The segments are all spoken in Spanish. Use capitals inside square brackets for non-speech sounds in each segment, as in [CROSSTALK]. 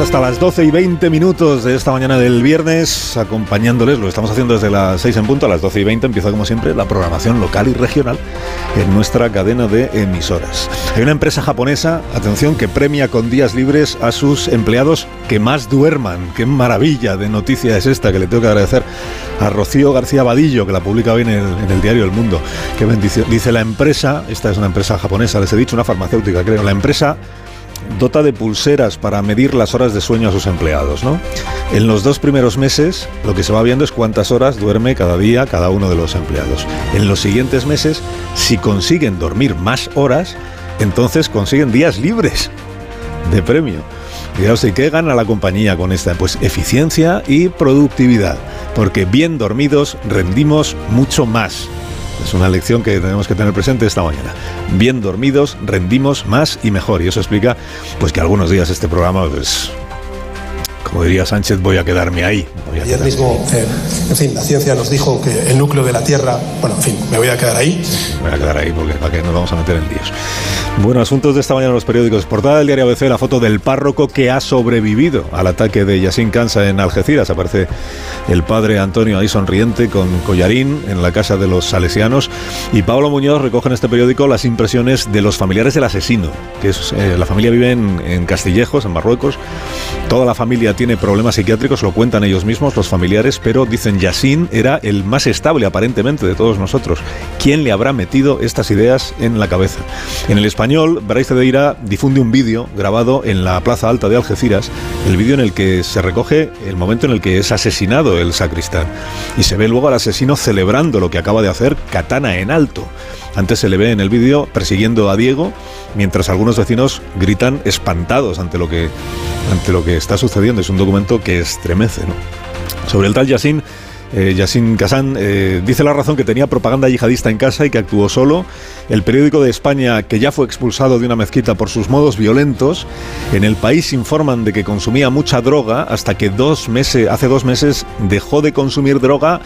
Hasta las 12 y 20 minutos de esta mañana del viernes acompañándoles, lo estamos haciendo desde las 6 en punto, a las 12 y 20 empieza como siempre la programación local y regional en nuestra cadena de emisoras. Hay una empresa japonesa, atención, que premia con días libres a sus empleados que más duerman. Qué maravilla de noticia es esta que le tengo que agradecer a Rocío García Vadillo, que la publica hoy en el, en el diario El Mundo. Qué bendición. Dice la empresa, esta es una empresa japonesa, les he dicho una farmacéutica, creo, la empresa dota de pulseras para medir las horas de sueño a sus empleados. ¿no? En los dos primeros meses lo que se va viendo es cuántas horas duerme cada día cada uno de los empleados. En los siguientes meses, si consiguen dormir más horas, entonces consiguen días libres de premio. Y ¿qué gana la compañía con esta? Pues eficiencia y productividad, porque bien dormidos rendimos mucho más. Es una lección que tenemos que tener presente esta mañana. Bien dormidos, rendimos más y mejor. Y eso explica pues que algunos días este programa, pues, como diría Sánchez, voy a quedarme ahí. A Ayer quedarme. mismo, eh, en fin, la ciencia nos dijo que el núcleo de la Tierra, bueno, en fin, me voy a quedar ahí. Me voy a quedar ahí porque para que nos vamos a meter en líos. Bueno, asuntos de esta mañana en los periódicos. Portada del diario ABC, la foto del párroco que ha sobrevivido al ataque de Yassin Kansa en Algeciras. Aparece el padre Antonio ahí sonriente con collarín en la casa de los salesianos. Y Pablo Muñoz recoge en este periódico las impresiones de los familiares del asesino. Que es, eh, la familia vive en, en Castillejos, en Marruecos. Toda la familia tiene problemas psiquiátricos, lo cuentan ellos mismos, los familiares, pero dicen Yassin era el más estable aparentemente de todos nosotros. ¿Quién le habrá metido estas ideas en la cabeza? En el español, Brais Cedeira difunde un vídeo grabado en la Plaza Alta de Algeciras, el vídeo en el que se recoge el momento en el que es asesinado el sacristán. Y se ve luego al asesino celebrando lo que acaba de hacer, katana en alto. Antes se le ve en el vídeo persiguiendo a Diego, mientras algunos vecinos gritan espantados ante lo que, ante lo que está sucediendo. Es un documento que estremece. ¿no? Sobre el tal Yassin, eh, Yassin eh, dice la razón que tenía propaganda yihadista en casa y que actuó solo. El periódico de España, que ya fue expulsado de una mezquita por sus modos violentos, en el país informan de que consumía mucha droga hasta que dos meses, hace dos meses dejó de consumir droga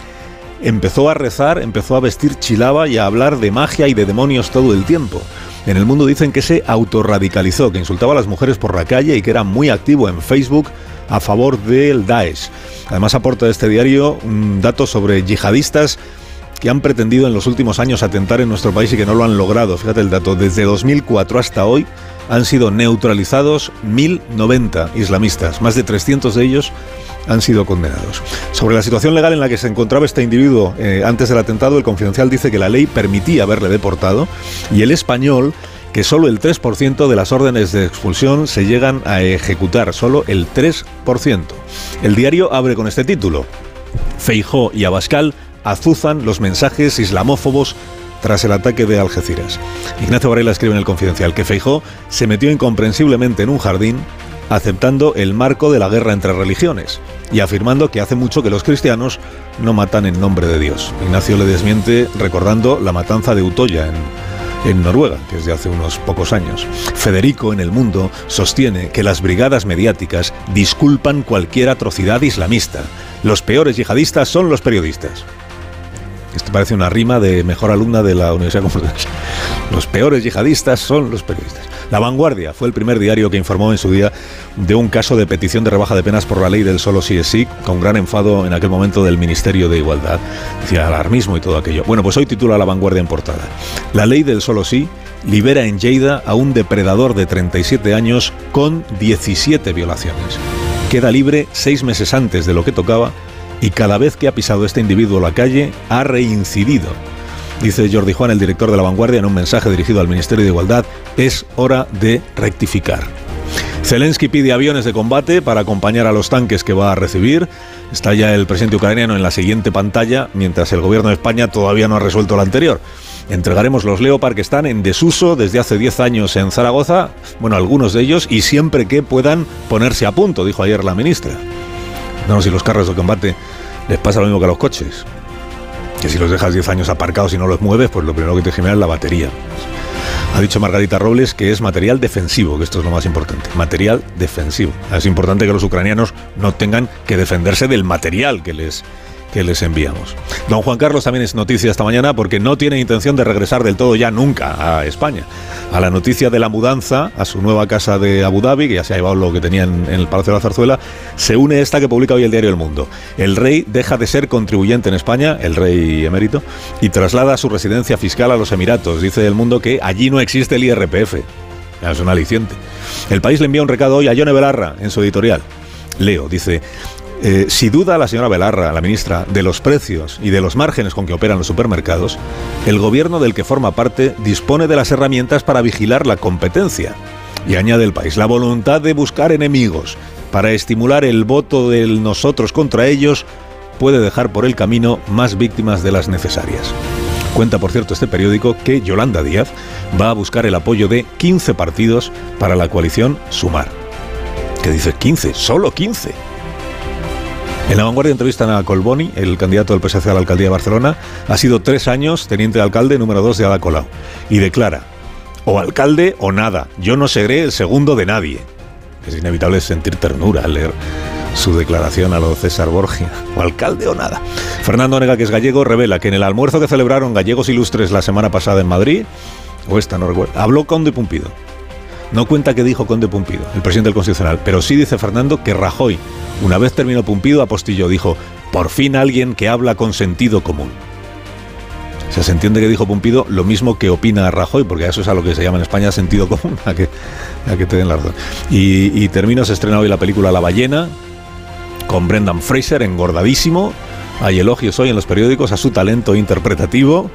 empezó a rezar, empezó a vestir chilaba y a hablar de magia y de demonios todo el tiempo. En el mundo dicen que se autorradicalizó, que insultaba a las mujeres por la calle y que era muy activo en Facebook a favor del Daesh. Además aporta este diario un dato sobre yihadistas que han pretendido en los últimos años atentar en nuestro país y que no lo han logrado. Fíjate el dato, desde 2004 hasta hoy han sido neutralizados 1.090 islamistas, más de 300 de ellos han sido condenados. Sobre la situación legal en la que se encontraba este individuo eh, antes del atentado, el confidencial dice que la ley permitía haberle deportado y el español que solo el 3% de las órdenes de expulsión se llegan a ejecutar, solo el 3%. El diario abre con este título. Feijó y Abascal azuzan los mensajes islamófobos tras el ataque de Algeciras. Ignacio Varela escribe en el Confidencial que Feijó se metió incomprensiblemente en un jardín aceptando el marco de la guerra entre religiones y afirmando que hace mucho que los cristianos no matan en nombre de Dios. Ignacio le desmiente recordando la matanza de Utoya en, en Noruega, que es de hace unos pocos años. Federico en el mundo sostiene que las brigadas mediáticas disculpan cualquier atrocidad islamista. Los peores yihadistas son los periodistas. Esto parece una rima de mejor alumna de la Universidad Complutense. Los peores yihadistas son los periodistas. La Vanguardia fue el primer diario que informó en su día de un caso de petición de rebaja de penas por la ley del solo sí es sí, con gran enfado en aquel momento del Ministerio de Igualdad. Decía alarmismo y todo aquello. Bueno, pues hoy titula La Vanguardia en portada. La ley del solo sí libera en Lleida a un depredador de 37 años con 17 violaciones. Queda libre seis meses antes de lo que tocaba y cada vez que ha pisado este individuo la calle ha reincidido. Dice Jordi Juan, el director de La Vanguardia, en un mensaje dirigido al Ministerio de Igualdad, es hora de rectificar. Zelensky pide aviones de combate para acompañar a los tanques que va a recibir. Está ya el presidente ucraniano en la siguiente pantalla, mientras el gobierno de España todavía no ha resuelto la anterior. Entregaremos los Leopard que están en desuso desde hace 10 años en Zaragoza, bueno, algunos de ellos, y siempre que puedan ponerse a punto, dijo ayer la ministra. No, si los carros de combate les pasa lo mismo que a los coches. Que si los dejas 10 años aparcados y no los mueves, pues lo primero que te genera es la batería. Ha dicho Margarita Robles que es material defensivo, que esto es lo más importante. Material defensivo. Es importante que los ucranianos no tengan que defenderse del material que les que les enviamos. Don Juan Carlos también es noticia esta mañana porque no tiene intención de regresar del todo ya nunca a España. A la noticia de la mudanza a su nueva casa de Abu Dhabi, que ya se ha llevado lo que tenía en, el Palacio de la Zarzuela, se une esta que publica hoy el diario El Mundo. El rey deja de ser contribuyente en España, el rey emérito, y traslada su residencia fiscal a los Emiratos. Dice El Mundo que allí no existe el IRPF. Es un aliciente. El país le envía un recado hoy a Yone Belarra en su editorial. Leo, dice, eh, si duda la señora Belarra, la ministra, de los precios y de los márgenes con que operan los supermercados, el gobierno del que forma parte dispone de las herramientas para vigilar la competencia. Y añade el país, la voluntad de buscar enemigos para estimular el voto del nosotros contra ellos puede dejar por el camino más víctimas de las necesarias. Cuenta, por cierto, este periódico que Yolanda Díaz va a buscar el apoyo de 15 partidos para la coalición Sumar. ¿Qué dice 15? Solo 15. En la vanguardia entrevistan a Colboni, el candidato del PSC a la alcaldía de Barcelona. Ha sido tres años teniente de alcalde número dos de Ada Colau. Y declara, o alcalde o nada, yo no seré el segundo de nadie. Es inevitable sentir ternura al leer su declaración a lo César Borgia, o alcalde o nada. Fernando Nega, que es gallego, revela que en el almuerzo que celebraron gallegos ilustres la semana pasada en Madrid, o esta no recuerdo, habló Conde Pumpido. No cuenta qué dijo Conde Pumpido, el presidente del Constitucional, pero sí dice Fernando que Rajoy una vez terminó Pumpido, apostilló, dijo, por fin alguien que habla con sentido común. O se entiende que dijo Pumpido lo mismo que opina Rajoy, porque eso es a lo que se llama en España sentido común, [LAUGHS] a que, a que te den la razón. Y, y termino, se estrena hoy la película La ballena, con Brendan Fraser, engordadísimo. Hay elogios hoy en los periódicos a su talento interpretativo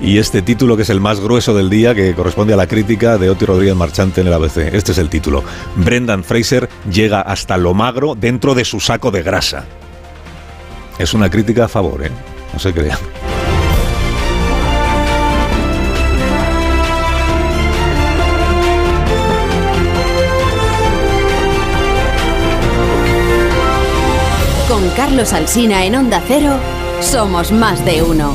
y este título que es el más grueso del día, que corresponde a la crítica de Oti Rodríguez Marchante en el ABC. Este es el título. Brendan Fraser llega hasta lo magro dentro de su saco de grasa. Es una crítica a favor, ¿eh? No se crean. Con Carlos Alsina en Onda Cero, somos más de uno.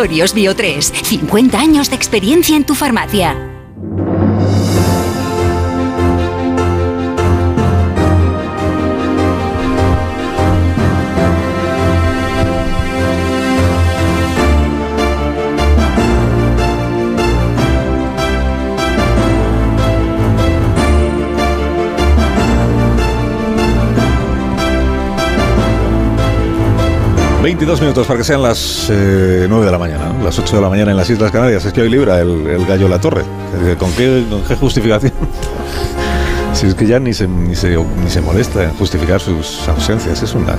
Laboratorios Bio3. 50 años de experiencia en tu farmacia. 22 minutos para que sean las 9 eh, de la mañana, las 8 de la mañana en las Islas Canarias. Es que hoy libra el, gallo La Torre. ¿Con qué, con qué justificación? [LAUGHS] si es que ya ni se, ni se, ni se molesta en justificar sus ausencias. Es una,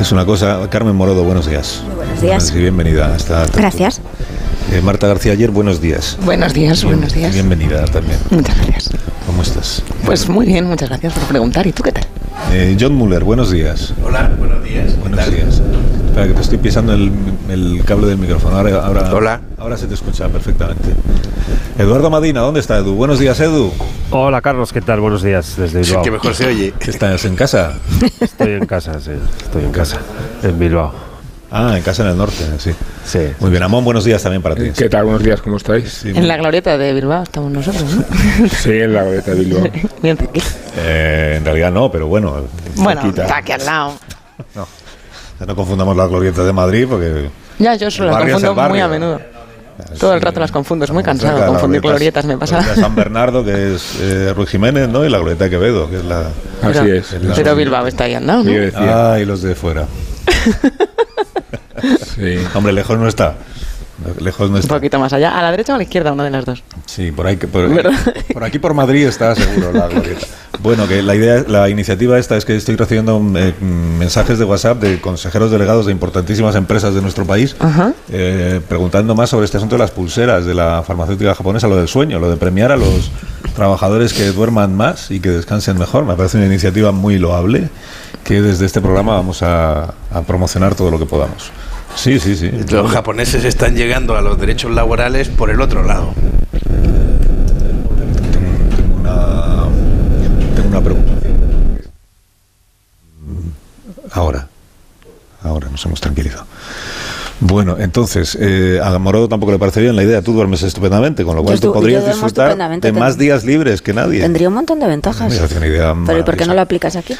es, una cosa. Carmen Morodo, buenos días. Muy buenos días. Y bienvenida. Hasta, Gracias. Eh, Marta García ayer, buenos días. Buenos días, buenos días. Bienvenida también. Muchas gracias. ¿Cómo estás? Pues muy bien, muchas gracias por preguntar. ¿Y tú qué tal? Eh, John Muller, buenos días. Hola, buenos días. Espera, que te estoy pisando el, el cable del micrófono. Ahora, ahora, Hola. Ahora se te escucha perfectamente. Eduardo Madina, ¿dónde está Edu? Buenos días, Edu. Hola, Carlos, ¿qué tal? Buenos días desde Bilbao. Sí, que mejor se oye. ¿Estás en casa? Estoy en casa, sí. Estoy en casa, en Bilbao. Ah, en casa en el norte, sí. Sí. Muy bien, Amón, buenos días también para ti. ¿Qué tal? Buenos días, ¿cómo estáis? Sí, En la glorieta de Bilbao estamos nosotros, ¿no? [LAUGHS] Sí, en la goleta de Bilbao. [LAUGHS] Bien eh, en realidad no, pero bueno. Bueno, está aquí al lado. No, no confundamos las glorietas de Madrid porque... Ya, yo solo las barrio confundo muy a menudo. Es, Todo el rato las confundo, es muy cansado de confundir glorietas, me pasa. la San Bernardo, que es eh, Ruiz Jiménez, ¿no? Y la glorieta de Quevedo, que es la... Así Pero- es. Pero Bilbao está ahí al lado, ¿no? Yo decía, Ah, y los de fuera. [LAUGHS] Sí. Hombre, lejos no está. Lejos no Un poquito más allá. ¿A la derecha o a la izquierda? Una de las dos. Sí, por, ahí, que- por, ¿Verdad? por aquí por Madrid está seguro la glorieta. Bueno, que la idea, la iniciativa esta es que estoy recibiendo eh, mensajes de WhatsApp de consejeros delegados de importantísimas empresas de nuestro país eh, preguntando más sobre este asunto de las pulseras de la farmacéutica japonesa, lo del sueño, lo de premiar a los trabajadores que duerman más y que descansen mejor. Me parece una iniciativa muy loable que desde este programa vamos a, a promocionar todo lo que podamos. Sí, sí, sí. Los japoneses están llegando a los derechos laborales por el otro lado. Tengo una, tengo una preocupación. Ahora, ahora nos hemos tranquilizado. Bueno, entonces, eh, a Morodo tampoco le parece bien la idea. Tú duermes estupendamente, con lo cual Yo tú podrías disfrutar de más días libres que nadie. Tendría un montón de ventajas. Me parece una idea Pero ¿y por qué no lo aplicas aquí?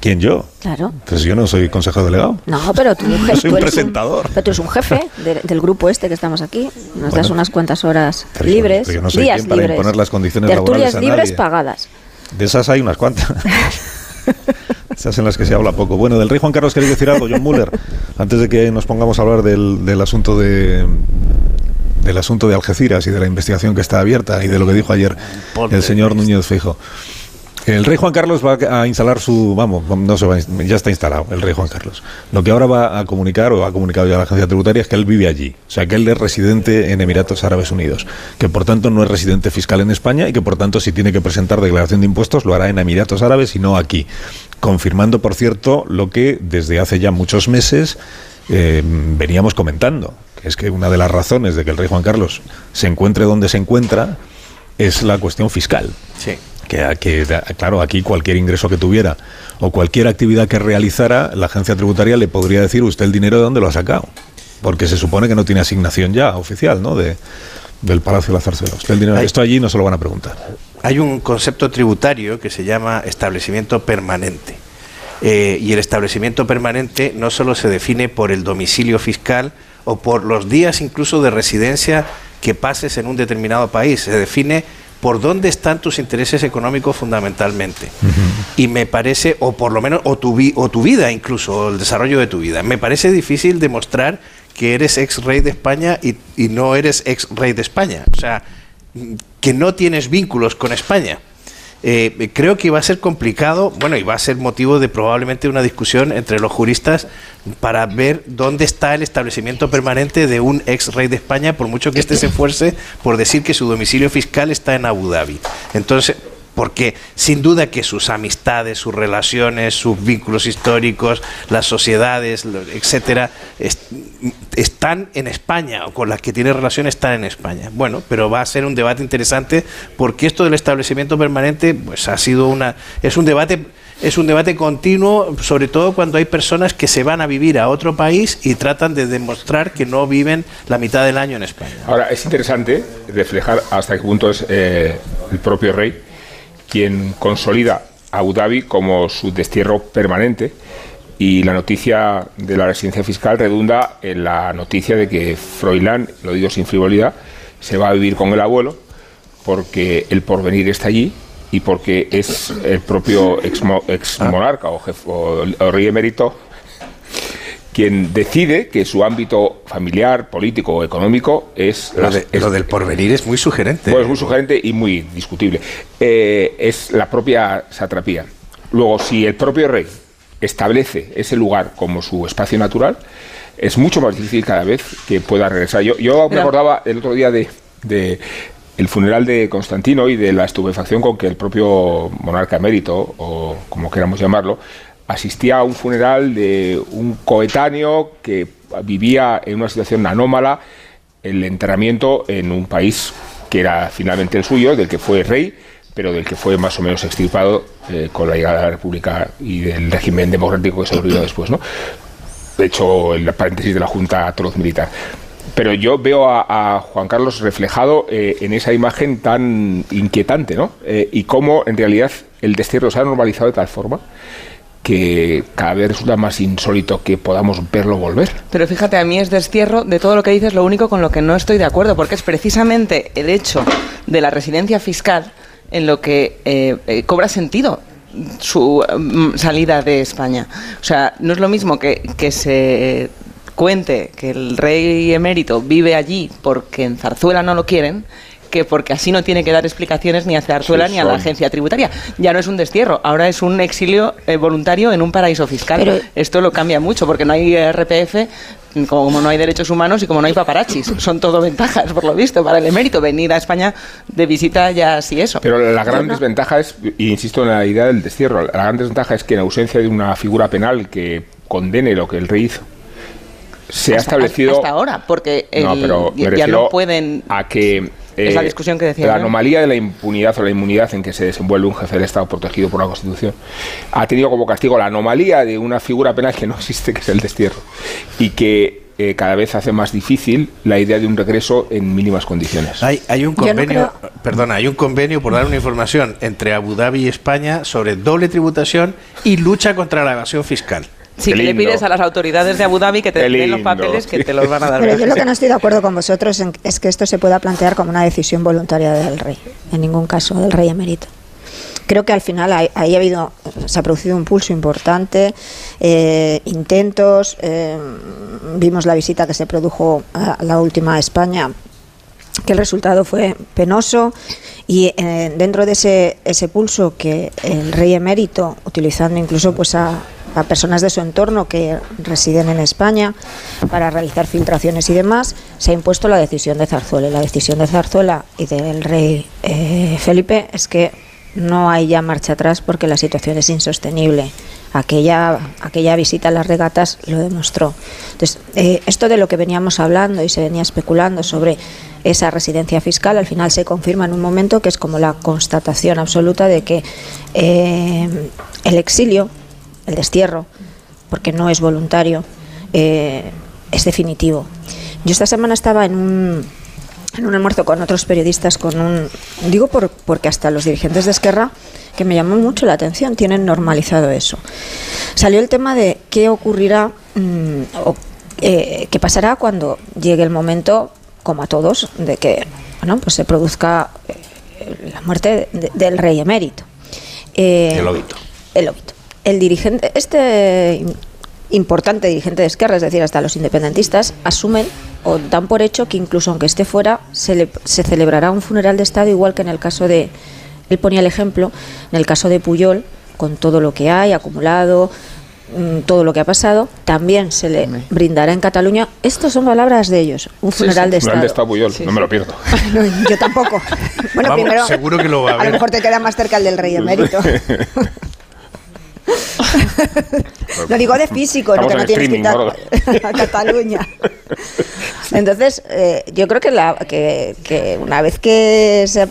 ¿Quién yo? Claro. Pues yo no soy consejero delegado. No, pero tú, [LAUGHS] Yo soy tú un eres presentador. pero tú eres un jefe de- del grupo este que estamos aquí. Nos das Bueno. unas cuantas horas Pero yo- libres, pero yo no soy días quien para libres. imponer las condiciones Tertulias laborales a libres nadie. pagadas. De esas hay unas cuantas. [LAUGHS] Esas en las que se habla poco. Bueno, del rey Juan Carlos queréis decir algo, John Muller, antes de que nos pongamos a hablar del, del asunto de del asunto de Algeciras y de la investigación que está abierta y de lo que dijo ayer el señor Núñez Feijo. El rey Juan Carlos va a instalar su, vamos, no se va, ya está instalado el rey Juan Carlos. Lo que ahora va a comunicar o ha comunicado ya la agencia tributaria es que él vive allí, o sea que él es residente en Emiratos Árabes Unidos, que por tanto no es residente fiscal en España y que por tanto si tiene que presentar declaración de impuestos lo hará en Emiratos Árabes y no aquí, confirmando por cierto lo que desde hace ya muchos meses eh, veníamos comentando, que es que una de las razones de que el rey Juan Carlos se encuentre donde se encuentra es la cuestión fiscal Sí. Que, que, claro, aquí cualquier ingreso que tuviera o cualquier actividad que realizara, la agencia tributaria le podría decir usted el dinero de dónde lo ha sacado. Porque se supone que no tiene asignación ya oficial, ¿no? De, del Palacio de la Zarzuela. Usted el dinero, esto allí no se lo van a preguntar. Hay un concepto tributario que se llama establecimiento permanente. Eh, y el establecimiento permanente no solo se define por el domicilio fiscal o por los días incluso de residencia que pases en un determinado país, se define por dónde están tus intereses económicos fundamentalmente. Y me parece, o por lo menos, o tu, vi- o tu vida incluso, o el desarrollo de tu vida. Me parece difícil demostrar que eres ex rey de España y, y no eres ex rey de España. O sea, que no tienes vínculos con España. Eh, creo que va a ser complicado, bueno, y va a ser motivo de probablemente una discusión entre los juristas para ver dónde está el establecimiento permanente de un ex rey de España, por mucho que éste se esfuerce por decir que su domicilio fiscal está en Abu Dhabi. Entonces, porque sin duda que sus amistades, sus relaciones, sus vínculos históricos, las sociedades, etcétera, est- están en España o con las que tiene relación están en España. Bueno, pero va a ser un debate interesante porque esto del establecimiento permanente, pues ha sido una es un debate es un debate continuo, sobre todo cuando hay personas que se van a vivir a otro país y tratan de demostrar que no viven la mitad del año en España. Ahora, es interesante reflejar hasta qué punto es eh, el propio rey quien consolida a Abu Dhabi como su destierro permanente. Y la noticia de la residencia fiscal redunda en la noticia de que Froilán, lo digo sin frivolidad, se va a vivir con el abuelo porque el porvenir está allí y porque es el propio ex, ex monarca o, jef- o- o rey emérito quien decide que su ámbito familiar, político o económico es... Lo, de- es- lo del porvenir es muy sugerente. bueno, es muy sugerente y muy discutible. Eh, es la propia satrapía. Luego, si el propio rey establece ese lugar como su espacio natural, es mucho más difícil cada vez que pueda regresar. Yo, yo me acordaba el otro día de, de el funeral de Constantino y de la estupefacción con que el propio monarca emérito, o como queramos llamarlo, asistía a un funeral de un coetáneo que vivía en una situación anómala, el enterramiento en un país que era finalmente el suyo, del que fue rey, pero del que fue más o menos extirpado eh, con la llegada de la República y del régimen democrático que se volvió después, ¿no? De hecho, el paréntesis de la Junta atroz militar. Pero yo veo a, a Juan Carlos reflejado eh, en esa imagen tan inquietante, ¿no? Eh, y cómo en realidad el destierro se ha normalizado de tal forma que cada vez resulta más insólito que podamos verlo volver. Pero fíjate, a mí es destierro de todo lo que dices, lo único con lo que no estoy de acuerdo, porque es precisamente el hecho de la residencia fiscal en lo que eh, eh, cobra sentido. su mm, salida de España. O sea, no es lo mismo que, que se cuente que el rey emérito vive allí porque en Zarzuela no lo quieren que porque así no tiene que dar explicaciones ni a Zarzuela Sí, ni a la agencia tributaria. Ya no es un destierro, ahora es un exilio eh, voluntario en un paraíso fiscal. Pero- Esto lo cambia mucho porque no hay RPF, como no hay derechos humanos y como no hay paparachis. [LAUGHS] Son todo ventajas, por lo visto, para el emérito. Venir a España de visita ya así eso. Pero la gran desventaja es, y insisto en la idea del destierro, la gran desventaja es que en ausencia de una figura penal que condene lo que el rey hizo, se ha establecido... Hasta ahora, porque No, pero ya no pueden... a que Es la eh, discusión que decía la anomalía de la impunidad o la inmunidad en que se desenvuelve un jefe del Estado protegido por la Constitución ha tenido como castigo la anomalía de una figura penal que no existe, que es el destierro, y que eh, cada vez hace más difícil la idea de un regreso en mínimas condiciones. Hay, hay un no convenio, perdona, hay un convenio por dar una información entre Abu Dhabi y España sobre doble tributación y lucha contra la evasión fiscal. Sí, que le pides a las autoridades de Abu Dhabi que te den los papeles que te los van a dar. Pero yo lo que no estoy de acuerdo con vosotros en- es que esto se pueda plantear como una decisión voluntaria del rey, en ningún caso del rey emérito. Creo que al final ahí, ahí ha habido, se ha producido un pulso importante, eh, intentos, eh, vimos la visita que se produjo a la última a España, que el resultado fue penoso y eh, dentro de ese, ese pulso que el rey emérito, utilizando incluso pues a, a personas de su entorno que residen en España para realizar filtraciones y demás, se ha impuesto la decisión de Zarzuela. Y la decisión de Zarzuela y del rey eh, Felipe es que no hay ya marcha atrás porque la situación es insostenible. Aquella, aquella visita a las regatas lo demostró. Entonces, eh, esto de lo que veníamos hablando y se venía especulando sobre esa residencia fiscal, al final se confirma en un momento que es como la constatación absoluta de que eh, el exilio, el destierro, porque no es voluntario, eh, es definitivo. Yo esta semana estaba en un, en un almuerzo con otros periodistas, con un digo por, porque hasta los dirigentes de Esquerra, que me llamó mucho la atención, tienen normalizado eso. Salió el tema de qué ocurrirá mm, o eh, qué pasará cuando llegue el momento, como a todos, de que bueno, pues se produzca eh, la muerte de- del rey emérito. Eh, El óbito. el óbito. El dirigente, este importante dirigente de Esquerra, es decir, hasta los independentistas, asumen o dan por hecho que incluso aunque esté fuera, se, le- se celebrará un funeral de Estado, igual que en el caso de, él ponía el ejemplo, en el caso de Puyol, con todo lo que hay acumulado, mm, todo lo que ha pasado, también se le brindará en Cataluña. Estas son palabras de ellos, un funeral de Funeral Estado. de Estado Puyol, no me lo pierdo. [LAUGHS] No, yo tampoco. Bueno, Vamos, primero, seguro que lo va a a lo mejor te queda más cerca el del rey emérito. [LAUGHS] [LAUGHS] Lo digo de físico, no que no en tienes que ir [LAUGHS] a Cataluña. [LAUGHS] Entonces, eh, yo creo que, la, que, que una vez que se-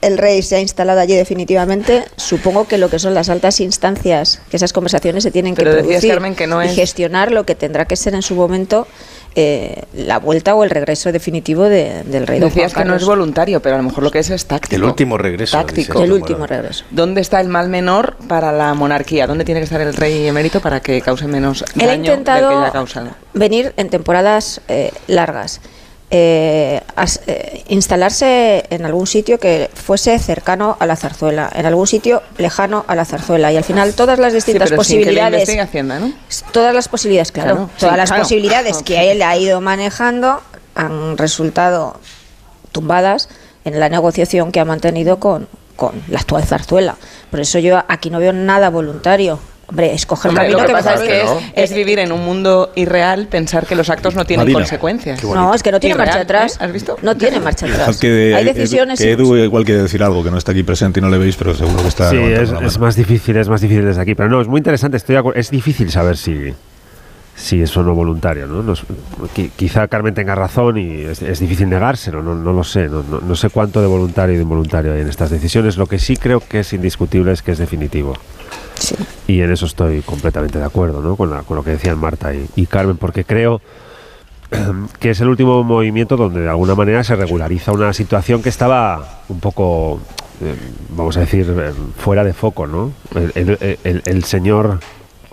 el rey se ha instalado allí definitivamente, supongo que lo que son las altas instancias, que esas conversaciones se tienen que Pero producir Carmen, que no y es- gestionar lo que tendrá que ser en su momento eh, la vuelta o el regreso definitivo de- del rey. Decías Juan que no es voluntario, pero a lo mejor lo que es es táctico. El último regreso. Táctico. dices El último regreso. ¿Dónde está el mal menor para la monarquía? ¿Dónde tiene que estar el rey emérito para que cause menos Él ha daño del que intentado ya ha causado? venir en temporadas eh, largas, eh, as- eh, instalarse en algún sitio que fuese cercano a la zarzuela, en algún sitio lejano a la zarzuela y al final todas las Sí, distintas sin que posibilidades, Hacienda, ¿no? todas las posibilidades, claro, Claro, todas sí, las claro. posibilidades que él ha ido manejando han resultado tumbadas en la negociación que ha mantenido con, con la actual zarzuela. Por eso yo aquí no veo nada voluntario. Hombre, escoger Hombre, camino lo que que pasa es mejor- que es, ¿no? es vivir en un mundo irreal, pensar que los actos no tienen Marina. consecuencias. No, es que no tiene Irreal, marcha atrás. ¿eh? ¿Has visto? No tiene marcha atrás. Que, Hay decisiones. que y- Edu igual quiere decir algo que no está aquí presente y no le veis, pero seguro que está. Sí, es, más difícil, es más difícil desde aquí. Pero no, es muy interesante. Estoy de acuerdo. Es difícil saber si, si es o no voluntario. ¿no? Nos- quizá Carmen tenga razón y es, es difícil negárselo. No, no lo sé. No, no- no sé cuánto de voluntario y de involuntario hay en estas decisiones. Lo que sí creo que es indiscutible es que es definitivo. Sí. Y en eso estoy completamente de acuerdo ¿no? con, la- con lo que decían Marta y, y Carmen, porque creo [CLEARS THROAT] que es el último movimiento donde de alguna manera se regulariza una situación que estaba un poco, eh, vamos a decir, eh, fuera de foco. ¿no? El, el- el- el señor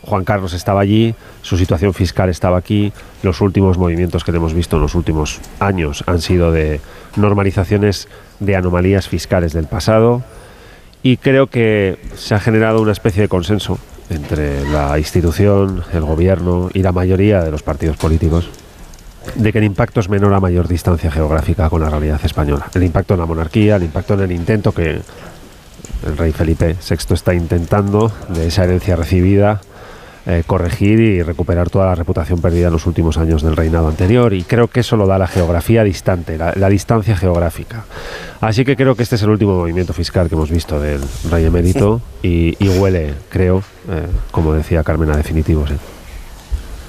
Juan Carlos estaba allí, su situación fiscal estaba aquí, los últimos movimientos que hemos visto en los últimos años han sido de normalizaciones de anomalías fiscales del pasado y creo que se ha generado una especie de consenso entre la institución, el gobierno y la mayoría de los partidos políticos de que el impacto es menor a mayor distancia geográfica con la realidad española. El impacto en la monarquía, el impacto en el intento que el rey Felipe VI está intentando de esa herencia recibida eh, corregir y recuperar toda la reputación perdida en los últimos años del reinado anterior y creo que eso lo da la geografía distante, la, la distancia geográfica. Así que creo que este es el último movimiento fiscal que hemos visto del rey emérito y, y huele, creo, eh, como decía Carmen, a definitivo. sí.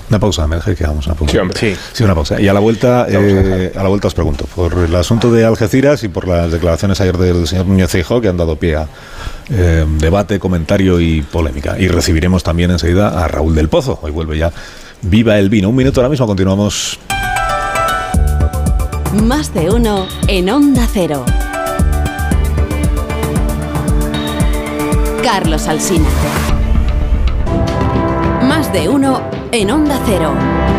Una pausa, me dejé que hagamos una pausa. Sí, hombre. Sí, una pausa. Y a la vuelta, eh, a la vuelta os pregunto, por el asunto de Algeciras y por las declaraciones ayer del señor Núñez Feijóo que han dado pie a eh, debate, comentario y polémica. Y recibiremos también enseguida a Raúl del Pozo. Hoy vuelve ya Viva el Vino. Un minuto ahora mismo, continuamos. Más de uno en Onda Cero. Carlos Alsina. Más de uno en Onda Cero.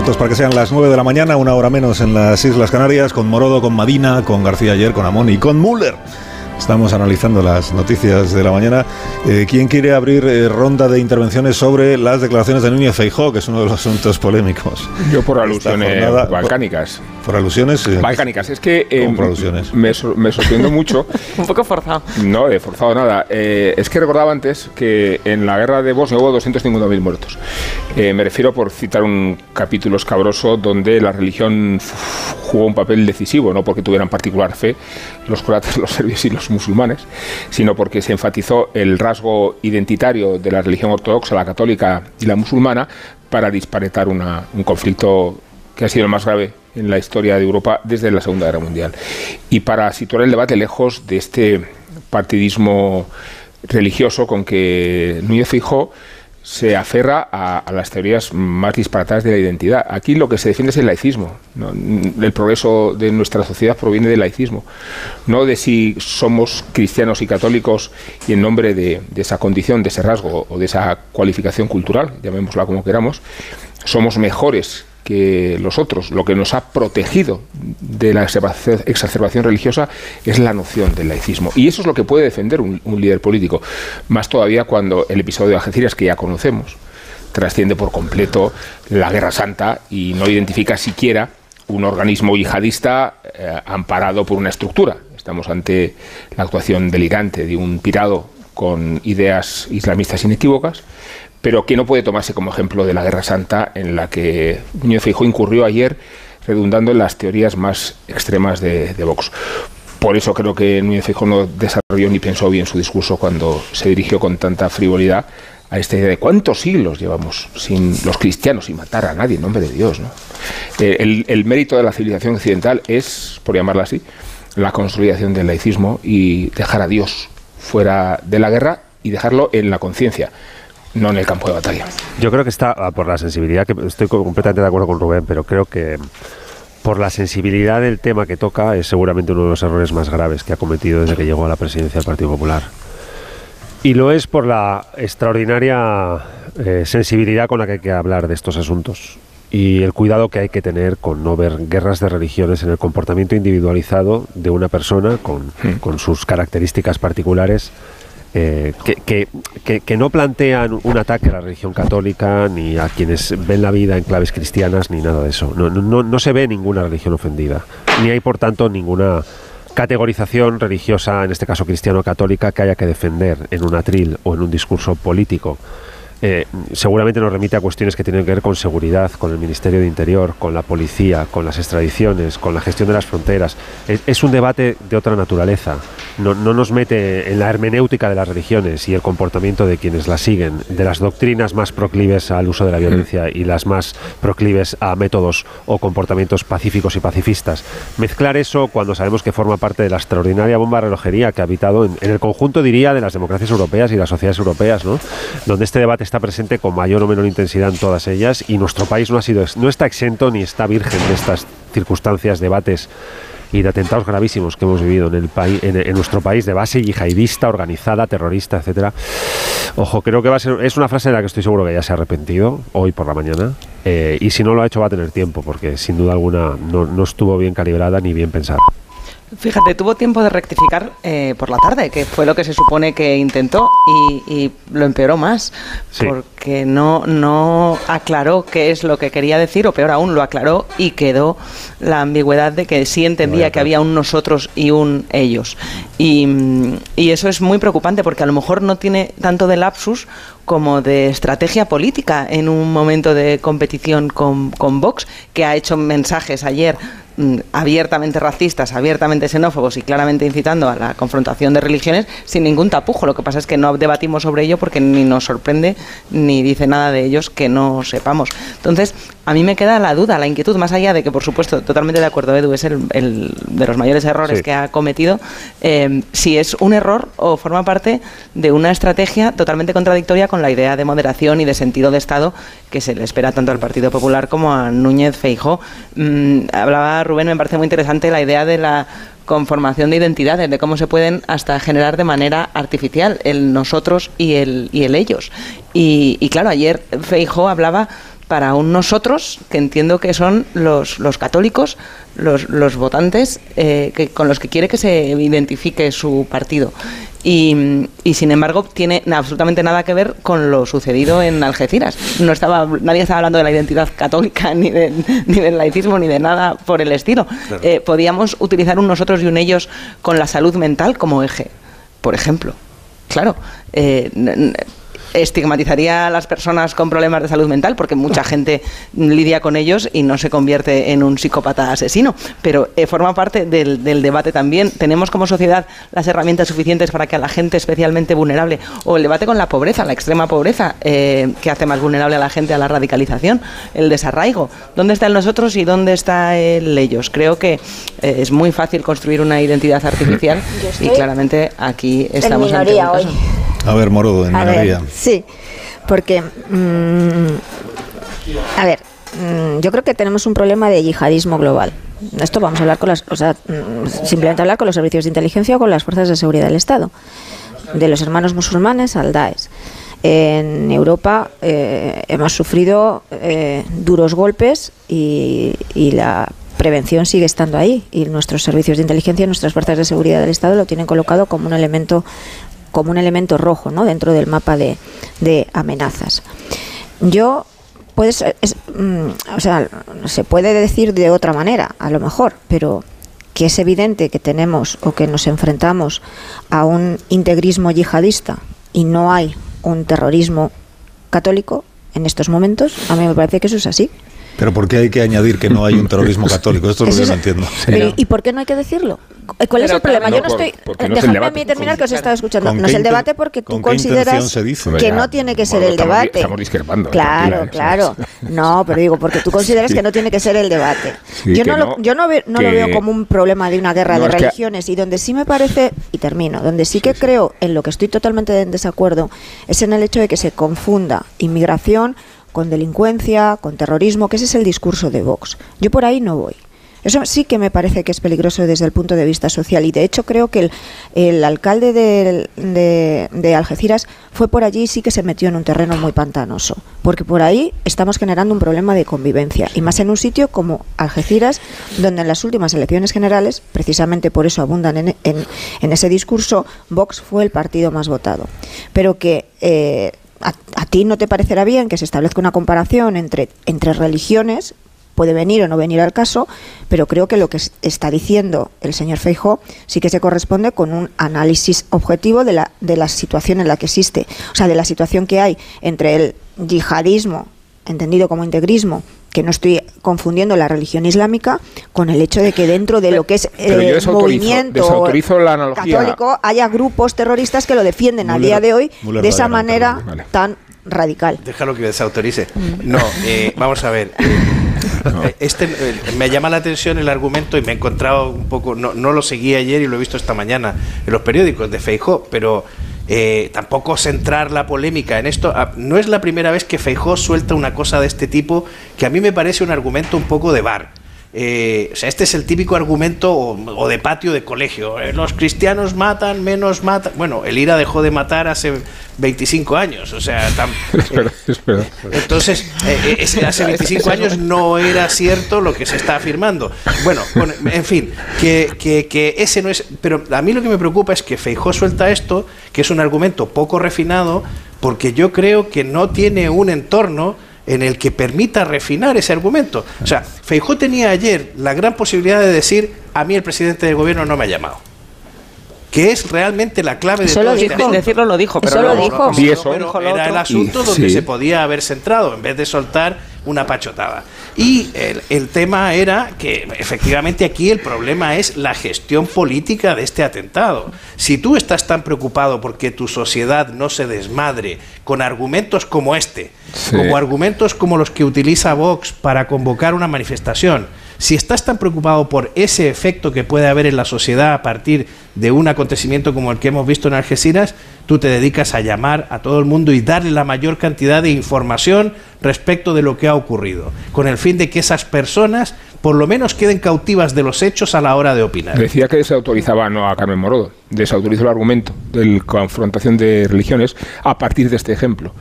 Minutos para que sean las nueve de la mañana, una hora menos en las Islas Canarias, con Morodo, con Madina, con García ayer, con Amón y con Müller. Estamos analizando las noticias de la mañana. Eh, ¿Quién quiere abrir eh, ronda de intervenciones sobre las declaraciones de Núñez Feijó, que es uno de los asuntos polémicos? Yo por alusiones jornada- balcánicas. Por alusiones. eh, Balcánicas. Es que eh, ¿Cómo por alusiones? me, me sorprendió mucho. [LAUGHS] Un poco forzado. No, he forzado nada. Eh, es que recordaba antes que en la guerra de Bosnia hubo 250.000 muertos. Eh, me refiero por citar un capítulo escabroso donde la religión jugó un papel decisivo, no porque tuvieran particular fe los croatas, [LAUGHS] los serbios y los musulmanes, sino porque se enfatizó el rasgo identitario de la religión ortodoxa, la católica y la musulmana para disparetar una- un conflicto que ha sido el más grave en la historia de Europa desde la Segunda Guerra Mundial. Y para situar el debate lejos de este partidismo religioso con que Núñez Feijóo se aferra a, las teorías más disparatadas de la identidad. Aquí lo que se defiende es el laicismo. El progreso de nuestra sociedad proviene del laicismo, no de si somos cristianos y católicos y en nombre de, de esa condición, de ese rasgo o de esa cualificación cultural, llamémosla como queramos, somos mejores que los otros. Lo que nos ha protegido de la exacerbación- religiosa es la noción del laicismo. Y eso es lo que puede defender un, un líder político. Más todavía cuando el episodio de Algeciras, que ya conocemos, trasciende por completo la Guerra Santa y no identifica siquiera un organismo yihadista eh, amparado por una estructura. Estamos ante la actuación delirante de un pirado con ideas islamistas inequívocas, pero que no puede tomarse como ejemplo de la Guerra Santa en la que Núñez Feijóo incurrió ayer redundando en las teorías más extremas de, Vox. Por eso creo que Núñez Feijóo no desarrolló ni pensó bien su discurso cuando se dirigió con tanta frivolidad a esta idea de cuántos siglos llevamos sin los cristianos sin matar a nadie en nombre de Dios. Eh, el, el mérito de la civilización occidental es, por llamarla así, la consolidación del laicismo y dejar a Dios fuera de la guerra y dejarlo en la conciencia, no en el campo de batalla. Yo creo que está ah, por la sensibilidad, que estoy co- completamente de acuerdo con Rubén, pero creo que por la sensibilidad del tema que toca es seguramente uno de los errores más graves que ha cometido desde que llegó a la presidencia del Partido Popular. Y lo es por la extraordinaria eh, sensibilidad con la que hay que hablar de estos asuntos y el cuidado que hay que tener con no ver guerras de religiones en el comportamiento individualizado de una persona con, con sus características particulares eh, que, que- que- no plantean un ataque a la religión católica ni a quienes ven la vida en claves cristianas ni nada de eso. No, no- no, se ve ninguna religión ofendida, ni hay por tanto ninguna categorización religiosa, en este caso cristiano-católica, que haya que defender en un atril o en un discurso político. Eh, seguramente nos remite a cuestiones que tienen que ver con seguridad, con el Ministerio de Interior, con la policía, con las extradiciones, con la gestión de las fronteras. Es un debate de otra naturaleza. No, no nos mete en la hermenéutica de las religiones y el comportamiento de quienes las siguen, de las doctrinas más proclives al uso de la violencia y las más proclives a métodos o comportamientos pacíficos y pacifistas. Mezclar eso cuando sabemos que forma parte de la extraordinaria bomba relojería que ha habitado en, en el conjunto, diría, de las democracias europeas y las sociedades europeas, ¿no? donde este debate está presente con mayor o menor intensidad en todas ellas y nuestro país no, ha sido, no está exento ni está virgen de estas circunstancias, debates y de atentados gravísimos que hemos vivido en el país, en, nuestro país de base yihadista, organizada, terrorista, etcétera. Ojo, creo que va a ser es una frase de la que estoy seguro que ya se ha arrepentido hoy por la mañana eh, y si no lo ha hecho va a tener tiempo porque sin duda alguna no, no estuvo bien calibrada ni bien pensada. Fíjate, tuvo tiempo de rectificar eh, por la tarde, que fue lo que se supone que intentó y, y lo empeoró más, Sí. porque no, no aclaró qué es lo que quería decir, o peor aún, lo aclaró y quedó la ambigüedad de que sí entendía que había un nosotros y un ellos. Y, y eso es muy preocupante porque a lo mejor no tiene tanto de lapsus como de estrategia política en un momento de competición con, con Vox, que ha hecho mensajes ayer abiertamente racistas, abiertamente xenófobos y claramente incitando a la confrontación de religiones sin ningún tapujo. Lo que pasa es que no debatimos sobre ello porque ni nos sorprende ni dice nada de ellos que no sepamos. Entonces, a mí me queda la duda, la inquietud, más allá de que, por supuesto, totalmente de acuerdo, Edu, es el, el de los mayores errores Sí. que ha cometido, eh, si es un error o forma parte de una estrategia totalmente contradictoria con la idea de moderación y de sentido de Estado que se le espera tanto al Partido Popular como a Núñez Feijó. Mm, hablaba Rubén, me parece muy interesante la idea de la conformación de identidades, de cómo se pueden hasta generar de manera artificial el nosotros y el, y el ellos. Y, y claro, ayer Feijó hablaba para un nosotros, que entiendo que son los, los católicos, los, los votantes eh, que, con los que quiere que se identifique su partido. Y, y, sin embargo tiene absolutamente nada que ver con lo sucedido en Algeciras. No estaba, nadie estaba hablando de la identidad católica, [LAUGHS] ni, de, ni del laicismo, ni de nada por el estilo. Claro. Eh, podíamos utilizar un nosotros y un ellos con la salud mental como eje, por ejemplo. Claro. Eh, estigmatizaría a las personas con problemas de salud mental porque mucha gente lidia con ellos y no se convierte en un psicópata asesino. Pero eh, forma parte del, del debate también. Tenemos como sociedad las herramientas suficientes para que a la gente especialmente vulnerable o el debate con la pobreza la extrema pobreza eh, que hace más vulnerable a la gente a la radicalización el desarraigo. Dónde está el nosotros y dónde está el ellos creo que eh, es muy fácil construir una identidad artificial y claramente aquí estamos en ante un hoy. A ver, Morodo, en A ver, minoría. sí, porque mm, a ver, mm, yo creo que tenemos un problema de yihadismo global. Esto vamos a hablar con las, o sea, mm, simplemente hablar con los servicios de inteligencia o con las fuerzas de seguridad del Estado, de los hermanos musulmanes al Daesh. En Europa eh, hemos sufrido eh, duros golpes y, y la prevención sigue estando ahí y nuestros servicios de inteligencia, nuestras fuerzas de seguridad del Estado lo tienen colocado como un elemento como un elemento rojo ¿no? dentro del mapa de, de amenazas. Yo puedes, es, mm, o sea, se puede decir de otra manera, a lo mejor, pero que es evidente que tenemos o que nos enfrentamos a un integrismo yihadista y no hay un terrorismo católico en estos momentos, a mí me parece que eso es así. Pero ¿por qué hay que añadir que no hay un terrorismo católico? Esto es lo que no entiendo. Pero, ¿Y por qué no hay que decirlo? ¿Cuál es el problema? Yo no por- estoy. porque no es a mí terminar que os he estado escuchando. ¿Con No es el debate porque tú consideras que no tiene que ser el debate. estamos discrepando, eh, Claro, claro. No, pero digo, porque tú consideras que no tiene que ser el debate. Yo no, lo, yo no, ve- no lo veo como un problema de una guerra No, de que- religiones y donde sí me parece, y termino, donde sí que creo en lo que estoy totalmente en desacuerdo es en el hecho de que se confunda inmigración con delincuencia, con terrorismo, que ese es el discurso de Vox. Yo por ahí no voy. Eso sí que me parece que es peligroso desde el punto de vista social y de hecho creo que el, el alcalde de, Algeciras fue por allí y sí que se metió en un terreno muy pantanoso, porque por ahí estamos generando un problema de convivencia y más en un sitio como Algeciras, donde en las últimas elecciones generales, precisamente por eso abundan en, en- en ese discurso, Vox fue el partido más votado. Pero que... eh, a, ti no te parecerá bien que se establezca una comparación entre religiones, puede venir o no venir al caso, pero creo que lo que es- está diciendo el señor Feijó sí que se corresponde con un análisis objetivo de la, de la situación en la que existe, o sea, de la situación que hay entre el yihadismo, entendido como integrismo, que no estoy confundiendo la religión islámica con el hecho de que dentro de lo que es el movimiento desautorizo la analogía. católico haya grupos terroristas que lo defienden a Müller- día de hoy de esa manera vale. tan radical. Déjalo que desautorice. No, eh, vamos a ver. [LAUGHS] eh, Este, eh, me llama la atención el argumento y me he encontrado un poco, no, no lo seguí ayer y lo he visto esta mañana en los periódicos de Feijó, pero eh, tampoco centrar la polémica en esto. Ah, No es la primera vez que Feijó suelta una cosa de este tipo que a mí me parece un argumento un poco de bar. Eh, o sea, este es el típico argumento o, o de patio de colegio. Eh, los cristianos matan, menos matan. Bueno, el IRA dejó de matar hace 25 años. O sea, tan- [LAUGHS] Es verdad, es verdad. entonces, eh, eh, ese- hace 25 años no era cierto lo que se está afirmando. Bueno, bueno, en fin, que, que- que ese no es... Pero a mí lo que me preocupa es que Feijó suelta esto, que es un argumento poco refinado, porque yo creo que no tiene un entorno en el que permita refinar ese argumento. O sea, Feijó tenía ayer la gran posibilidad de decir, a mí el presidente del gobierno no me ha llamado. Que es realmente la clave de todo lo este dijo. asunto. Decirlo lo dijo, pero Eso no- lo dijo. no- Y eso- pero era el asunto Y- donde sí. se podía haber centrado en vez de soltar una pachotada. Y el, el tema era que efectivamente aquí el problema es la gestión política de este atentado. Si tú estás tan preocupado porque tu sociedad no se desmadre con argumentos como este, Sí. como argumentos como los que utiliza Vox para convocar una manifestación, si estás tan preocupado por ese efecto que puede haber en la sociedad a partir de un acontecimiento como el que hemos visto en Algeciras, tú te dedicas a llamar a todo el mundo y darle la mayor cantidad de información respecto de lo que ha ocurrido, con el fin de que esas personas por lo menos queden cautivas de los hechos a la hora de opinar. Decía que desautorizaba no a Carmen Morodo, desautorizó el argumento de la confrontación de religiones a partir de este ejemplo.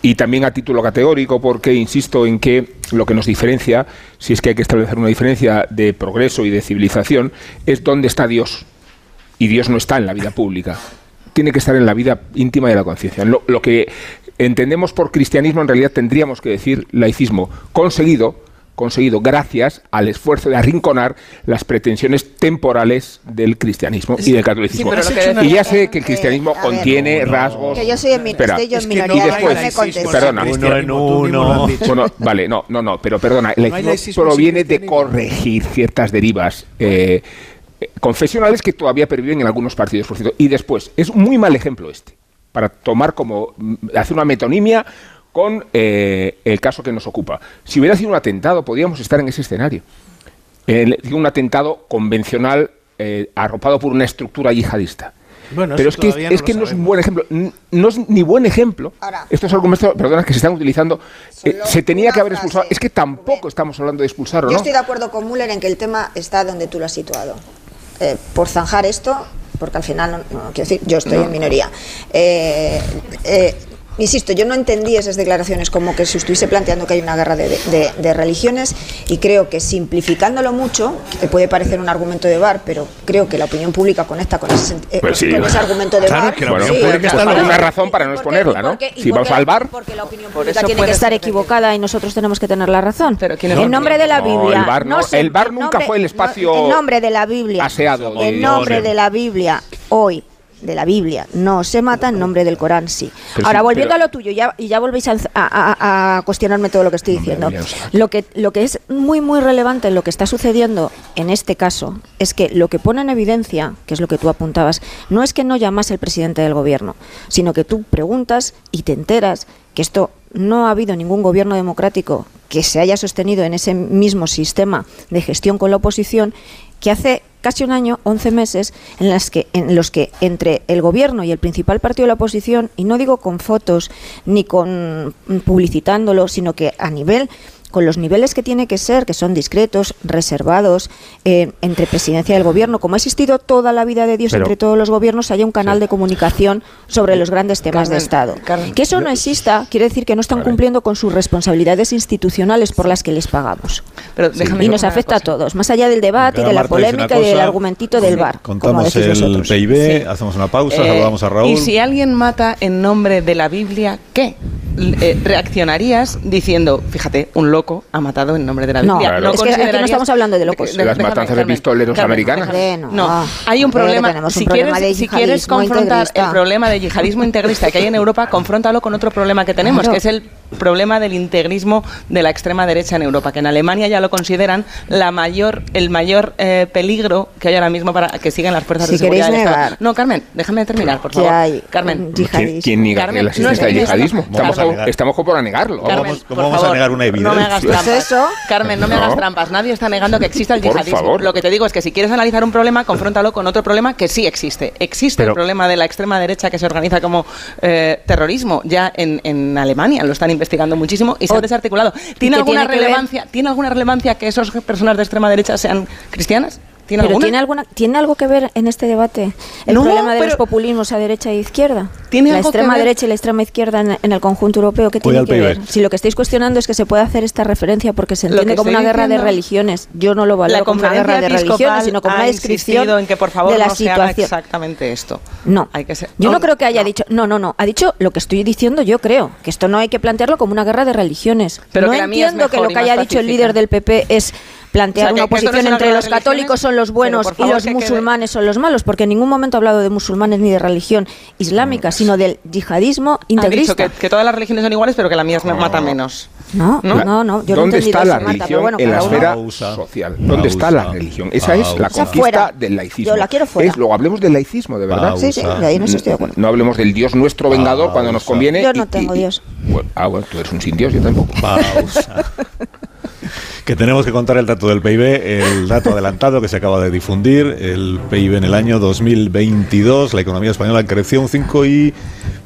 Y también a título categórico, porque insisto en que lo que nos diferencia, si es que hay que establecer una diferencia de progreso y de civilización, es dónde está Dios. Y Dios no está en la vida pública. Tiene que estar en la vida íntima de la conciencia. Lo, lo que entendemos por cristianismo, en realidad tendríamos que decir laicismo conseguido conseguido gracias al esfuerzo de arrinconar las pretensiones temporales del cristianismo y del catolicismo. pero lo que y ya sé que el cristianismo contiene rasgos. Que yo soy en mi- Espera. estoy yo en Es que minoría, no contestar. sin Perdona. has dicho. Bueno, vale, no, no, no, pero perdona, el laicismo proviene de corregir ciertas derivas eh, eh, confesionales que todavía perviven en algunos partidos, por cierto. Y después, es un muy mal ejemplo este, para tomar como, mm, hacer una metonimia con eh, el caso que nos ocupa. Si hubiera sido un atentado, podríamos estar en ese escenario. El- un atentado convencional eh, arropado por una estructura yihadista. Bueno, Pero es que, todavía es no que no es un buen ejemplo. No es ni buen ejemplo. Ahora. Estos argumentos, perdona, que se están utilizando. eh, se tenía que haber frase, expulsado. Es que tampoco estamos hablando de expulsarlo, Yo ¿no? estoy de acuerdo con Müller en que el tema está donde tú lo has situado. Eh, por zanjar esto, porque al final, no, no, quiero decir, yo estoy en minoría. Eh, eh, insisto, yo no entendí esas declaraciones como que se estuviese planteando que hay una guerra de, de- de religiones y creo que simplificándolo mucho, que puede parecer un argumento de bar, pero creo que la opinión pública conecta con ese, eh, Pues sí. con ese argumento de Claro, bar. que la opinión pues, pública pues está lo- una razón para no exponerla, ¿Y ¿no? Si vamos al bar, Porque la opinión Por pública eso tiene que estar equivocada y nosotros tenemos que tener la razón. Pero ¿quién es el nombre de la No, Biblia. el bar no- el bar nunca fue el espacio En nombre de la Biblia. aseado nombre no de la Biblia, hoy de la Biblia, no se mata en nombre del Corán, sí. Pero Ahora, sí, volviendo pero- a lo tuyo, ya, y ya volvéis a, a- a- a cuestionarme todo lo que estoy diciendo. No. Lo que, lo que es muy, muy relevante en lo que está sucediendo en este caso es que lo que pone en evidencia, que es lo que tú apuntabas, no es que no llamas el presidente del gobierno, sino que tú preguntas y te enteras que esto no ha habido ningún gobierno democrático que se haya sostenido en ese mismo sistema de gestión con la oposición que hace casi un año, 11 meses, en, las que, en los que entre el gobierno y el principal partido de la oposición, y no digo con fotos ni con publicitándolo, sino que a nivel con los niveles que tiene que ser, que son discretos, reservados, eh, entre presidencia y el gobierno, como ha existido toda la vida de Dios Pero- entre todos los gobiernos, haya un canal de comunicación sobre los grandes temas de Carmen, Estado. Carmen. que eso no exista quiere decir que no están cumpliendo con sus responsabilidades institucionales por las que les pagamos. Pero déjame Y nos afecta a cosa. todos, más allá del debate, de la polémica y del cosa, argumentito del bar. Contamos el vosotros. PIB, Sí. hacemos una pausa, Eh, saludamos a Raúl. Y si alguien mata en nombre de la Biblia, ¿qué? Eh, reaccionarías diciendo, fíjate, un loco loco ha matado en nombre de la No, Biblia. Claro. es que aquí no estamos hablando de locos. de- Las déjame, matanzas de pistoleros Carmen, americanas. No, no. hay un problema. tenemos un Si problema quieres, de si quieres yihadismo confrontar integrista. el problema de yihadismo integrista que hay en Europa, [LAUGHS] confróntalo con otro problema que tenemos, Claro. que es el problema del integrismo de la extrema derecha en Europa, que en Alemania ya lo consideran la mayor, el mayor eh, peligro que hay ahora mismo para que sigan las fuerzas Si de seguridad negar No, Carmen, déjame terminar, por favor. hay Carmen, ¿Quién, quién niega Carmen, la existencia no del yihadismo? Estamos, a estamos como para negarlo. Carmen, vamos- por cómo vamos a favor, negar una No me evidencia? Hagas trampas. eso. Carmen, no me hagas trampas. Nadie está negando que exista el Por yihadismo. favor. Lo que te digo es que si quieres analizar un problema, confróntalo con otro problema que sí existe. Existe Pero- el problema de la extrema derecha que se organiza como eh, terrorismo. Ya en, en Alemania lo están investigando muchísimo y se ha desarticulado. ¿Tiene alguna tiene relevancia? ¿Tiene alguna relevancia que esas personas de extrema derecha sean cristianas? ¿Tiene Pero alguna? ¿tiene, alguna, ¿tiene algo que ver en este debate el No, problema de los populismos a derecha e izquierda? ¿Tiene la algo que extrema ver? derecha y la extrema izquierda en, en el conjunto europeo, ¿qué Voy tiene que PIB. ver? Si lo que estáis cuestionando es que se puede hacer esta referencia porque se entiende que como una guerra de religiones. Yo no lo valoro la como una guerra de religiones, sino como una descripción insistido en que por favor de la no se haga situación. exactamente esto. No, Hay que ser- yo no, creo que haya no. dicho. No, no, no. Ha dicho lo que estoy diciendo. Yo creo que esto no hay que plantearlo como una guerra de religiones. Pero no que entiendo que lo que haya dicho el líder del PP es plantear O sea, una no oposición una entre los católicos son los buenos por y favor los que quede- musulmanes son los malos, porque en ningún momento ha hablado de musulmanes ni de religión islámica, sino del yihadismo Ha dicho integrista. que, que todas las religiones son iguales, pero que la mía me mata menos. No, ¿No? no, no, no, yo no ¿Dónde entendido está la religión pero bueno, en la esfera Pausa. social? ¿Dónde está la religión? Esa es la conquista del laicismo. Yo la quiero fuera. Es- luego hablemos del laicismo, de verdad. Sí, sí, de ahí no estoy de acuerdo. No hablemos del Dios nuestro vengador cuando nos conviene. Yo no tengo Dios. Ah, bueno, tú eres un sin Dios, yo tampoco. Pausa. [LAUGHS] que tenemos que contar el dato del PIB, el dato adelantado que se acaba de difundir, el PIB en el año 2022, la economía española creció un 5 y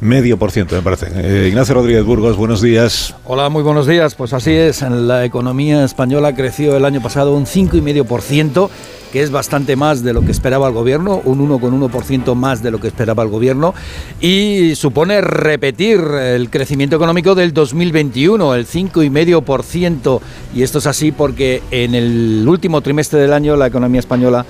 medio por ciento, me parece. Eh, Ignacio Rodríguez Burgos, buenos días. Hola, muy buenos días. Pues así es, la economía española creció el año pasado un 5,5%, que es bastante más de lo que esperaba el gobierno, un 1,1% más de lo que esperaba el gobierno, y supone repetir el crecimiento económico del 2021, el 5,5%. Y esto es así porque en el último trimestre del año la economía española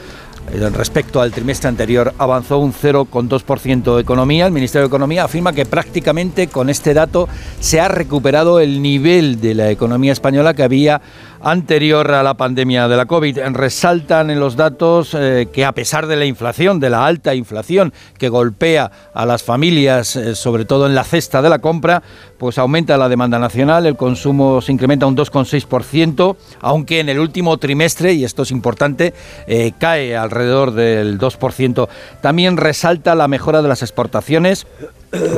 eh, Respecto al trimestre anterior, avanzó un 0,2% economía. El Ministerio de Economía afirma que prácticamente con este dato se ha recuperado el nivel de la economía española que había anterior a la pandemia de la COVID. Resaltan en los datos eh, que a pesar de la inflación, de la alta inflación que golpea a las familias, eh, sobre todo en la cesta de la compra, pues aumenta la demanda nacional, el consumo se incrementa un 2,6%, aunque en el último trimestre, y esto es importante, eh, cae alrededor del 2%. También resalta la mejora de las exportaciones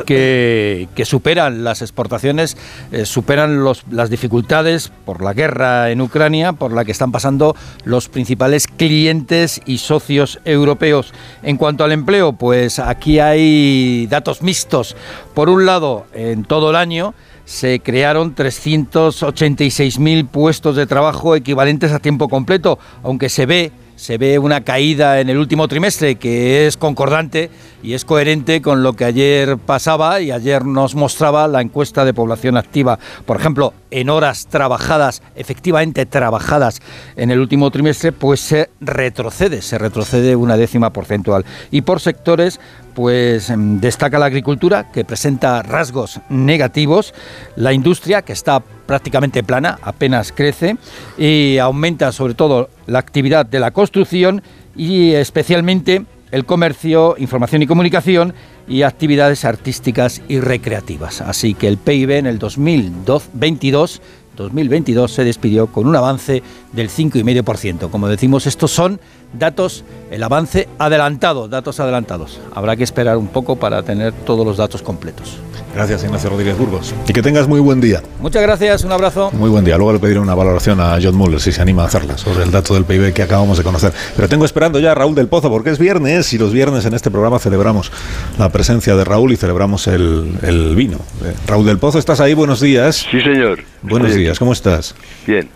que, que superan las exportaciones, eh, superan las dificultades por la guerra en Ucrania, por la que están pasando los principales clientes y socios europeos. En cuanto al empleo, pues aquí hay datos mixtos. Por un lado, en todo el año, se crearon 386.000 puestos de trabajo equivalentes a tiempo completo, aunque se ve se ve una caída en el último trimestre que es concordante y es coherente con lo que ayer pasaba y ayer nos mostraba la encuesta de población activa. Por ejemplo, en horas trabajadas, efectivamente trabajadas en el último trimestre, pues se retrocede, se retrocede una décima porcentual. Y por sectores, pues em, destaca la agricultura, que presenta rasgos negativos, la industria, que está prácticamente plana, apenas crece, y aumenta sobre todo la actividad de la construcción y especialmente el comercio, información y comunicación y actividades artísticas y recreativas. Así que el PIB en el 2022 2022 se despidió con un avance del 5,5%. Como decimos, estos son datos, el avance adelantado, datos adelantados. Habrá que esperar un poco para tener todos los datos completos. Gracias, Ignacio Rodríguez Burgos. Y que tengas muy buen día. Muchas gracias, un abrazo. Muy buen día. Luego le pediré una valoración a John Muller si se anima a hacerla sobre el dato del PIB que acabamos de conocer. Pero tengo esperando ya a Raúl del Pozo porque es viernes y los viernes en este programa celebramos la presencia de Raúl y celebramos el, el vino. Eh, Raúl del Pozo, ¿estás ahí? Buenos días. Sí, señor. Buenos Estoy días, ¿cómo estás? Bien,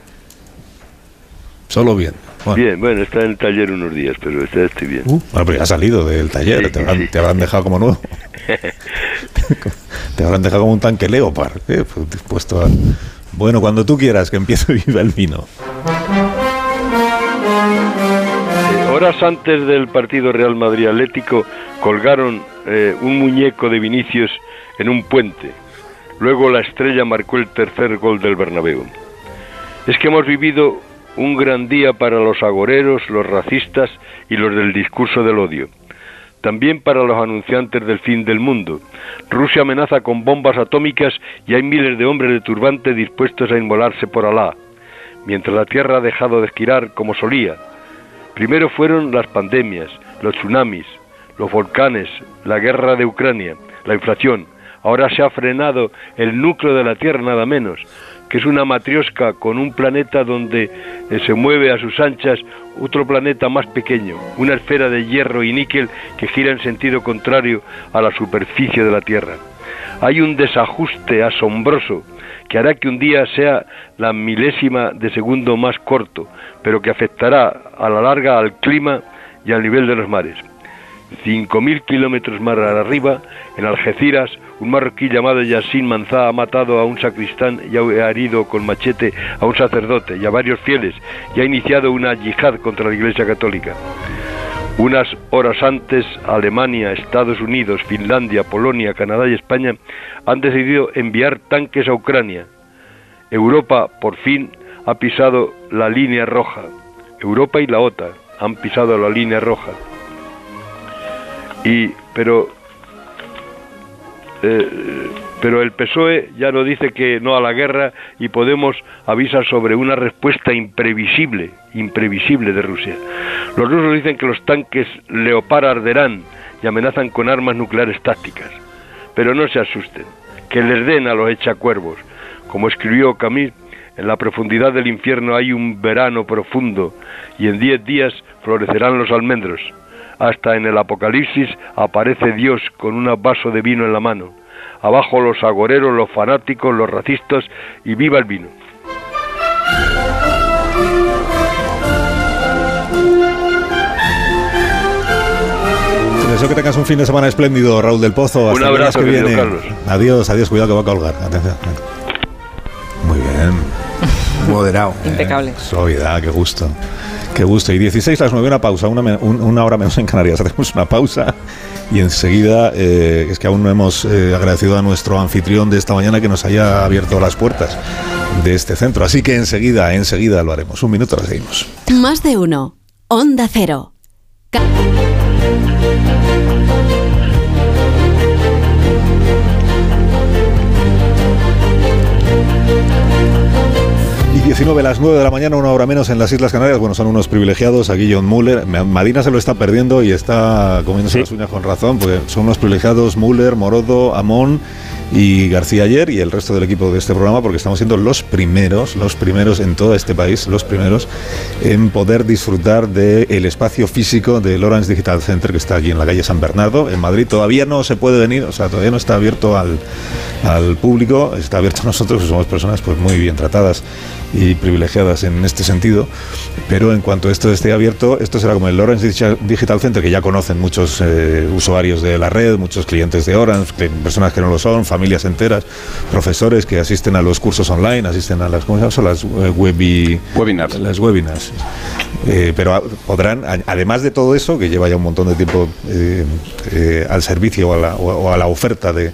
Solo bien. Bueno. bien. Bueno, está en el taller unos días, pero está, estoy bien. Uh, bueno, pero ya has salido del taller, Sí, te, habrán, sí. te habrán dejado como nuevo. [LAUGHS] te habrán dejado como un tanque Leopard, eh, pues, dispuesto a... Bueno, cuando tú quieras que empiece [LAUGHS] viva el vino. Eh, horas antes del partido Real Madrid Atlético colgaron eh, un muñeco de Vinicius en un puente. Luego la estrella marcó el tercer gol del Bernabéu. Es que hemos vivido un gran día para los agoreros, los racistas y los del discurso del odio. También para los anunciantes del fin del mundo. Rusia amenaza con bombas atómicas y hay miles de hombres de turbante dispuestos a inmolarse por Alá, mientras la Tierra ha dejado de girar como solía. Primero fueron las pandemias, los tsunamis, los volcanes, la guerra de Ucrania, la inflación. Ahora se ha frenado el núcleo de la Tierra nada menos, que es una matriosca con un planeta donde eh, se mueve a sus anchas otro planeta más pequeño, una esfera de hierro y níquel que gira en sentido contrario a la superficie de la Tierra. Hay un desajuste asombroso que hará que un día sea la milésima de segundo más corto, pero que afectará a la larga al clima y al nivel de los mares. 5.000 kilómetros más arriba, en Algeciras, un marroquí llamado Yassin Manzá ha matado a un sacristán y ha herido con machete a un sacerdote y a varios fieles y ha iniciado una yihad contra la Iglesia Católica. Unas horas antes, Alemania, Estados Unidos, Finlandia, Polonia, Canadá y España han decidido enviar tanques a Ucrania. Europa, por fin, ha pisado la línea roja. Europa y la OTAN han pisado la línea roja. Y, pero eh, pero el PSOE ya no dice que no a la guerra y Podemos avisa sobre una respuesta imprevisible, imprevisible de Rusia. Los rusos dicen que los tanques Leopard arderán y amenazan con armas nucleares tácticas. Pero no se asusten, que les den a los echacuervos. Como escribió Camus, en la profundidad del infierno hay un verano profundo y en diez días florecerán los almendros. Hasta en el Apocalipsis aparece Dios con un vaso de vino en la mano. Abajo los agoreros, los fanáticos, los racistas y viva el vino. Te deseo que tengas un fin de semana espléndido, Raúl del Pozo. Un abrazo, que viene. Carlos. Adiós, adiós, cuidado que va a colgar. Atención. Muy bien. [LAUGHS] Moderado. Impecable. Suavidad, qué gusto. Qué gusto. Y 16 las 9, una pausa, una, una hora menos en Canarias. [LAUGHS] Hacemos una pausa y enseguida, eh, es que aún no hemos eh, agradecido a nuestro anfitrión de esta mañana que nos haya abierto las puertas de este centro. Así que enseguida, enseguida lo haremos. Un minuto, la seguimos. Más de uno. Onda Cero. Y 19 las 9 de la mañana, una hora menos en las Islas Canarias. Bueno, son unos privilegiados. Aquí John Muller. Ma- Madina se lo está perdiendo y está comiéndose las uñas con razón, porque son unos privilegiados Muller, Morodo, Amón y García ayer y el resto del equipo de este programa, porque estamos siendo los primeros, los primeros en todo este país, los primeros en poder disfrutar del espacio físico del Orange Digital Center que está aquí en la calle San Bernardo, en Madrid. Todavía no se puede venir, o sea, todavía no está abierto al, al público, está abierto a nosotros, que somos personas pues muy bien tratadas y privilegiadas en este sentido. Pero en cuanto esto esté abierto, esto será como el Orange Digi- Digital Center, que ya conocen muchos eh, usuarios de la red, muchos clientes de Orange, personas que no lo son, familias enteras, profesores que asisten a los cursos online, asisten a las, ¿cómo se llama? Las eh, webi- Webinars. Las webinars. Eh, pero a- podrán, además de todo eso, que lleva ya un montón de tiempo eh, al servicio o a la, o a la oferta de,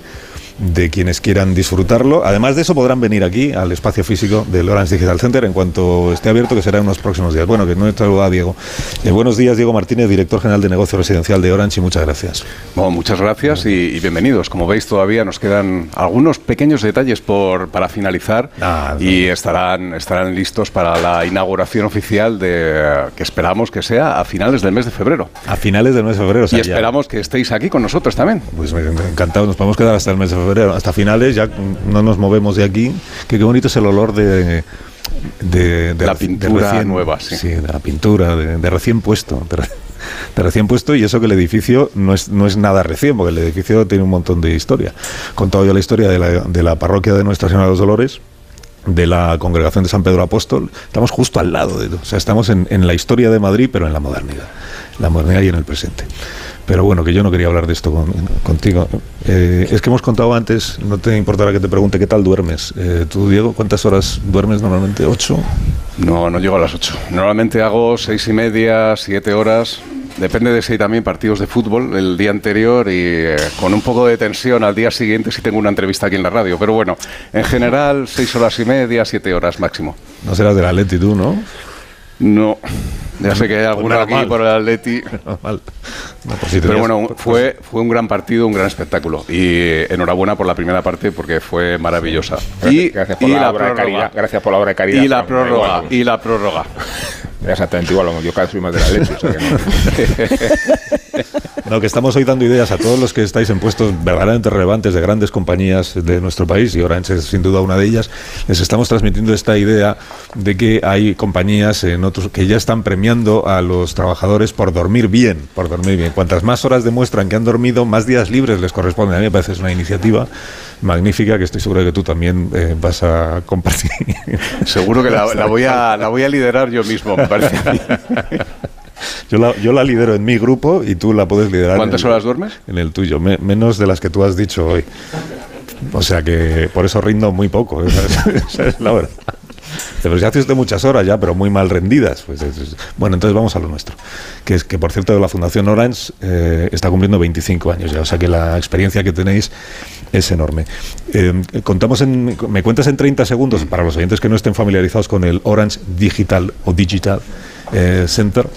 de quienes quieran disfrutarlo. Además de eso, podrán venir aquí al espacio físico del Orange Digital Center en cuanto esté abierto, que será en los próximos días. Bueno, que no está a Diego. Eh, buenos días, Diego Martínez, director general de negocio residencial de Orange, y muchas gracias. Bueno, muchas gracias y, y bienvenidos. Como veis, todavía nos quedan algunos pequeños detalles por, para finalizar y estarán, estarán listos para la inauguración oficial de que esperamos que sea a finales del mes de febrero. A finales del mes de febrero. o sea, y ya- esperamos que estéis aquí con nosotros también. Pues me- me- encantado, nos podemos quedar hasta el mes de febrero, hasta finales, ya no nos movemos de aquí. Que qué bonito es el olor de. De, de La pintura nueva, sí. de la pintura, de, de recién puesto. De, de recién puesto, y eso que el edificio no es, no es nada recién, porque el edificio tiene un montón de historia. Contado yo la historia de la, de la parroquia de Nuestra Señora de los Dolores, de la congregación de San Pedro Apóstol, estamos justo al lado de o sea, estamos en, en la historia de Madrid, pero en la modernidad, la modernidad y en el presente. Pero bueno, que yo no quería hablar de esto con- contigo. Eh, es que hemos contado antes, no te importará que te pregunte qué tal duermes. Eh, tú, Diego, ¿cuántas horas duermes normalmente? ¿Ocho? No, no llego a las 8. Normalmente hago seis y media, siete horas. Depende de si hay también partidos de fútbol el día anterior y eh, con un poco de tensión al día siguiente si tengo una entrevista aquí en la radio. Pero bueno, en general, seis horas y media, siete horas máximo. No serás del Atleti tú, ¿no? No. Ya sé que hay alguno nada aquí por el Atleti. [LAUGHS] No, pues si Pero bueno, fue, fue un gran partido, un gran espectáculo. Y eh, enhorabuena por la primera parte porque fue maravillosa. Y, Gracias por y la obra de prórroga. caridad. Gracias por la obra de caridad. Y la prórroga. Y la prórroga. Exactamente igual, yo cada soy más de la leche. o sea que no. [LAUGHS] [LAUGHS] No, que estamos hoy dando ideas a todos los que estáis en puestos verdaderamente relevantes de grandes compañías de nuestro país, y Orange es sin duda una de ellas, les estamos transmitiendo esta idea de que hay compañías en otros que ya están premiando a los trabajadores por dormir bien, por dormir bien. Cuantas más horas demuestran que han dormido, más días libres les corresponden. A mí me parece es una iniciativa magnífica que estoy seguro de que tú también eh, vas a compartir. Seguro que la, la [LAUGHS] voy a, la voy a liderar yo mismo, me parece. [LAUGHS] Yo la, yo la lidero en mi grupo y tú la puedes liderar. ¿Cuántas en el- horas duermes? En el tuyo, me- menos de las que tú has dicho hoy. O sea que por eso rindo muy poco, [LAUGHS] esa es, esa es la verdad. Pero si hace usted muchas horas ya, pero muy mal rendidas. Pues es- es- bueno, entonces vamos a lo nuestro. Que es que, por cierto, la Fundación Orange eh, está cumpliendo 25 años ya. O sea que la experiencia que tenéis es enorme. Eh, contamos en, me cuentas en 30 segundos, para los oyentes que no estén familiarizados con el Orange Digital o Digital eh, Center,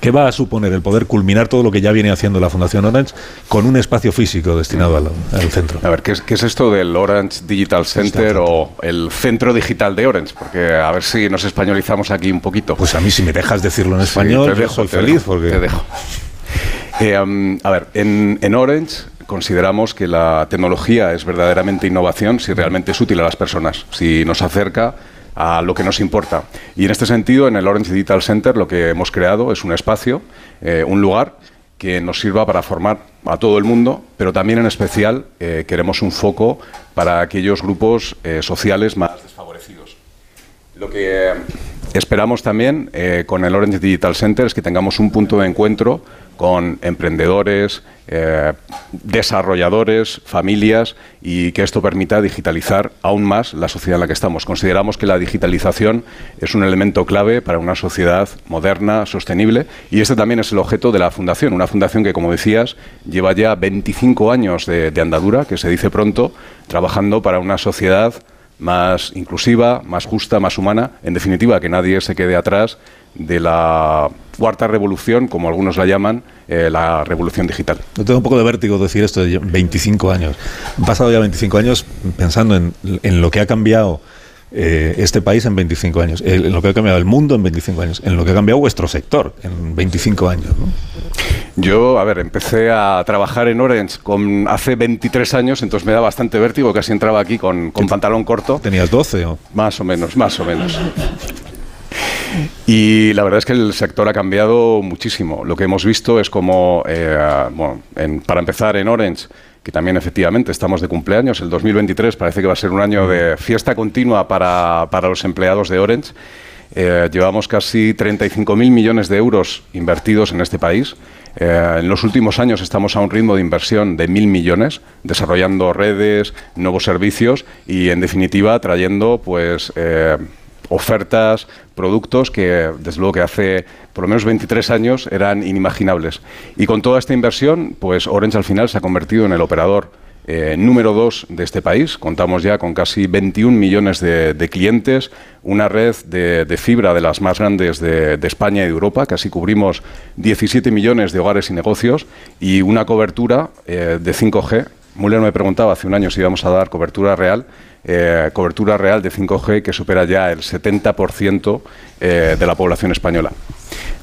¿Qué va a suponer el poder culminar todo lo que ya viene haciendo la Fundación Orange con un espacio físico destinado al, al centro? A ver, ¿qué es, qué es esto del Orange Digital Center o el Centro Digital de Orange? Porque a ver si nos españolizamos aquí un poquito. Pues a mí si me dejas decirlo en español, yo soy te feliz dejo, porque- Te dejo. [LAUGHS] Eh, um, a ver, en, en Orange consideramos que la tecnología es verdaderamente innovación si realmente es útil a las personas, si nos acerca a lo que nos importa. Y en este sentido, en el Orange Digital Center lo que hemos creado es un espacio, eh, un lugar que nos sirva para formar a todo el mundo, pero también en especial eh, queremos un foco para aquellos grupos eh, sociales más desfavorecidos. Lo que esperamos también con el Orange Digital Center es que tengamos un punto de encuentro con emprendedores, eh, desarrolladores, familias y que esto permita digitalizar aún más la sociedad en la que estamos. Consideramos que la digitalización es un elemento clave para una sociedad moderna, sostenible y este también es el objeto de la fundación, una fundación que, como decías, lleva ya 25 años de, de andadura, que se dice pronto, trabajando para una sociedad más inclusiva, más justa, más humana, en definitiva, que nadie se quede atrás de la cuarta revolución, como algunos la llaman, eh, la revolución digital. Yo tengo un poco de vértigo decir esto de 25 años. Han pasado ya 25 años pensando en, en lo que ha cambiado eh, este país en 25 años, en lo que ha cambiado el mundo en 25 años, en lo que ha cambiado vuestro sector en 25 años. ¿no? Yo, a ver, empecé a trabajar en Orange con, hace 23 años, entonces me da bastante vértigo, casi entraba aquí con, con pantalón corto. ¿Tenías 12 o...? Más o menos, más o menos. Y la verdad es que el sector ha cambiado muchísimo. Lo que hemos visto es como, eh, bueno, en- para empezar en Orange, que también efectivamente estamos de cumpleaños, el 2023 parece que va a ser un año de fiesta continua para, para los empleados de Orange. Eh, llevamos casi 35.000 millones de euros invertidos en este país. Eh, en los últimos años estamos a un ritmo de inversión de mil millones, desarrollando redes, nuevos servicios y, en definitiva, trayendo pues, eh, ofertas, productos que, desde luego, que hace por lo menos 23 años eran inimaginables. Y con toda esta inversión, pues Orange al final se ha convertido en el operador eh, número dos de este país. Contamos ya con casi 21 millones de, clientes, una red de, fibra de las más grandes de, de España y de Europa. Casi cubrimos 17 millones de hogares y negocios y una cobertura eh, de 5G. Müller me preguntaba hace un año si íbamos a dar cobertura real. eh, cobertura real de 5G que supera ya el 70% eh, de la población española.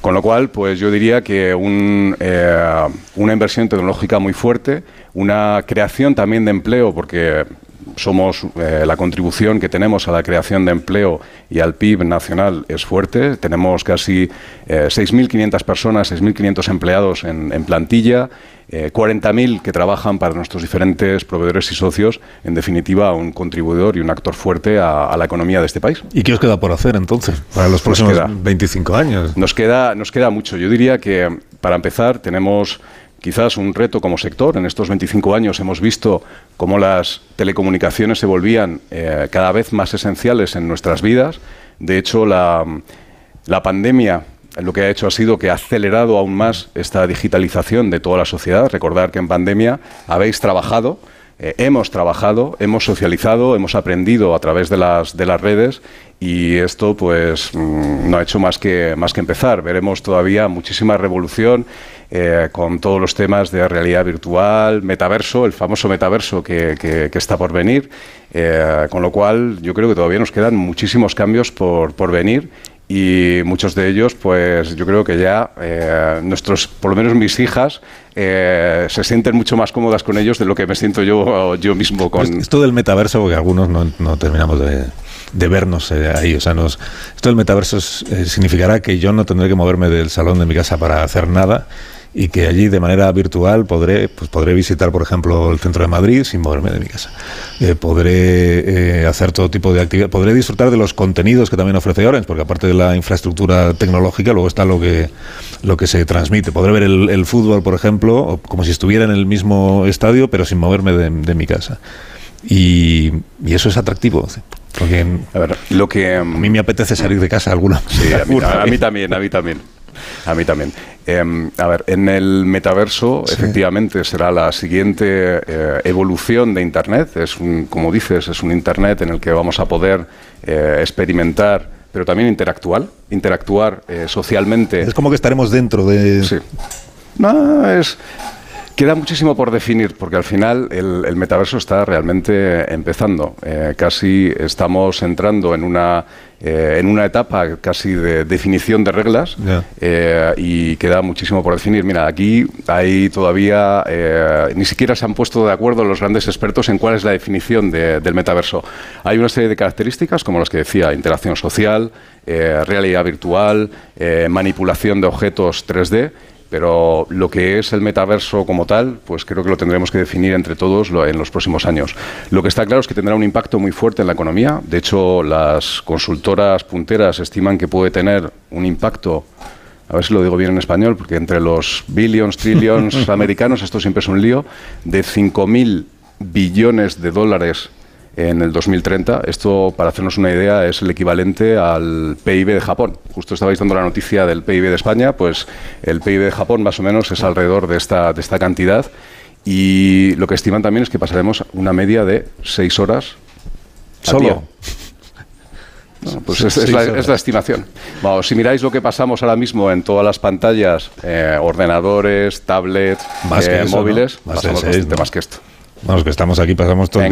Con lo cual, pues yo diría que eh, una inversión tecnológica muy fuerte, una creación también de empleo, porque somos eh, la contribución que tenemos a la creación de empleo y al PIB nacional es fuerte. Tenemos casi eh, 6.500 personas, 6.500 empleados en, en plantilla, eh, 40.000 que trabajan para nuestros diferentes proveedores y socios. En definitiva, un contribuidor y un actor fuerte a, a la economía de este país. ¿Y qué os queda por hacer entonces para los próximos 25 años? Nos queda, nos queda mucho. Yo diría que, para empezar, tenemos quizás un reto como sector. En estos 25 años hemos visto cómo las telecomunicaciones se volvían eh, cada vez más esenciales en nuestras vidas. De hecho, la, la pandemia lo que ha hecho ha sido que ha acelerado aún más esta digitalización de toda la sociedad. Recordar que en pandemia habéis trabajado, eh, hemos trabajado, hemos socializado, hemos aprendido a través de las, de las redes y esto pues mm, no ha hecho más que, más que empezar. Veremos todavía muchísima revolución eh, con todos los temas de realidad virtual, metaverso, el famoso metaverso que, que- está por venir, eh, con lo cual yo creo que todavía nos quedan muchísimos cambios por, por venir y muchos de ellos, pues yo creo que ya eh, nuestros, por lo menos mis hijas, eh, se sienten mucho más cómodas con ellos de lo que me siento yo, yo mismo con... Esto del metaverso, porque algunos no, no terminamos de, vernos eh, ahí. O sea, nos, esto del metaverso significará que yo no tendré que moverme del salón de mi casa para hacer nada y que allí de manera virtual podré, pues podré visitar, por ejemplo, el centro de Madrid sin moverme de mi casa. Eh, podré eh, hacer todo tipo de actividad, podré disfrutar de los contenidos que también ofrece Orange, porque aparte de la infraestructura tecnológica, luego está lo que, lo que se transmite. Podré ver el, el fútbol, por ejemplo, como si estuviera en el mismo estadio, pero sin moverme de, de mi casa. Y, y eso es atractivo. Porque lo que, a mí me apetece salir de casa alguna. Sí, a mí, a mí también, a mí también. A mí también. Em, a ver, en el metaverso, efectivamente, será la siguiente eh, evolución de Internet. Es un, como dices, es un Internet en el que vamos a poder eh, experimentar, pero también interactuar, interactuar eh, socialmente. Es como que estaremos dentro de... Sí. No, es... Queda muchísimo por definir, porque al final el, el metaverso está realmente empezando. Eh, casi estamos entrando en una, eh, en una etapa casi de definición de reglas eh, y queda muchísimo por definir. Mira, aquí hay todavía, ni siquiera se han puesto de acuerdo los grandes expertos en cuál es la definición de- del metaverso. Hay una serie de características, como las que decía, interacción social, realidad virtual, manipulación de objetos 3D. Pero lo que es el metaverso como tal, pues creo que lo tendremos que definir entre todos lo- en los próximos años. Lo que está claro es que tendrá un impacto muy fuerte en la economía. De hecho, las consultoras punteras estiman que puede tener un impacto a ver si lo digo bien en español, porque entre los billions, trillions [LAUGHS] americanos, esto siempre es un lío, de 5.000 billones de dólares en el 2030. Esto, para hacernos una idea, es el equivalente al PIB de Japón. Justo estabais dando la noticia del PIB de España, pues el PIB de Japón más o menos es alrededor de esta, de esta cantidad. Y lo que estiman también es que pasaremos una media de seis horas. Solo. día. [LAUGHS] Bueno, pues es, es la, es la estimación. Vamos, si miráis lo que pasamos ahora mismo en todas las pantallas, eh, ordenadores, tablets, Más que eh, eso, móviles, ¿no? Más pasamos seis, bastante ¿no? más que esto. Vamos, que estamos aquí, pasamos todo el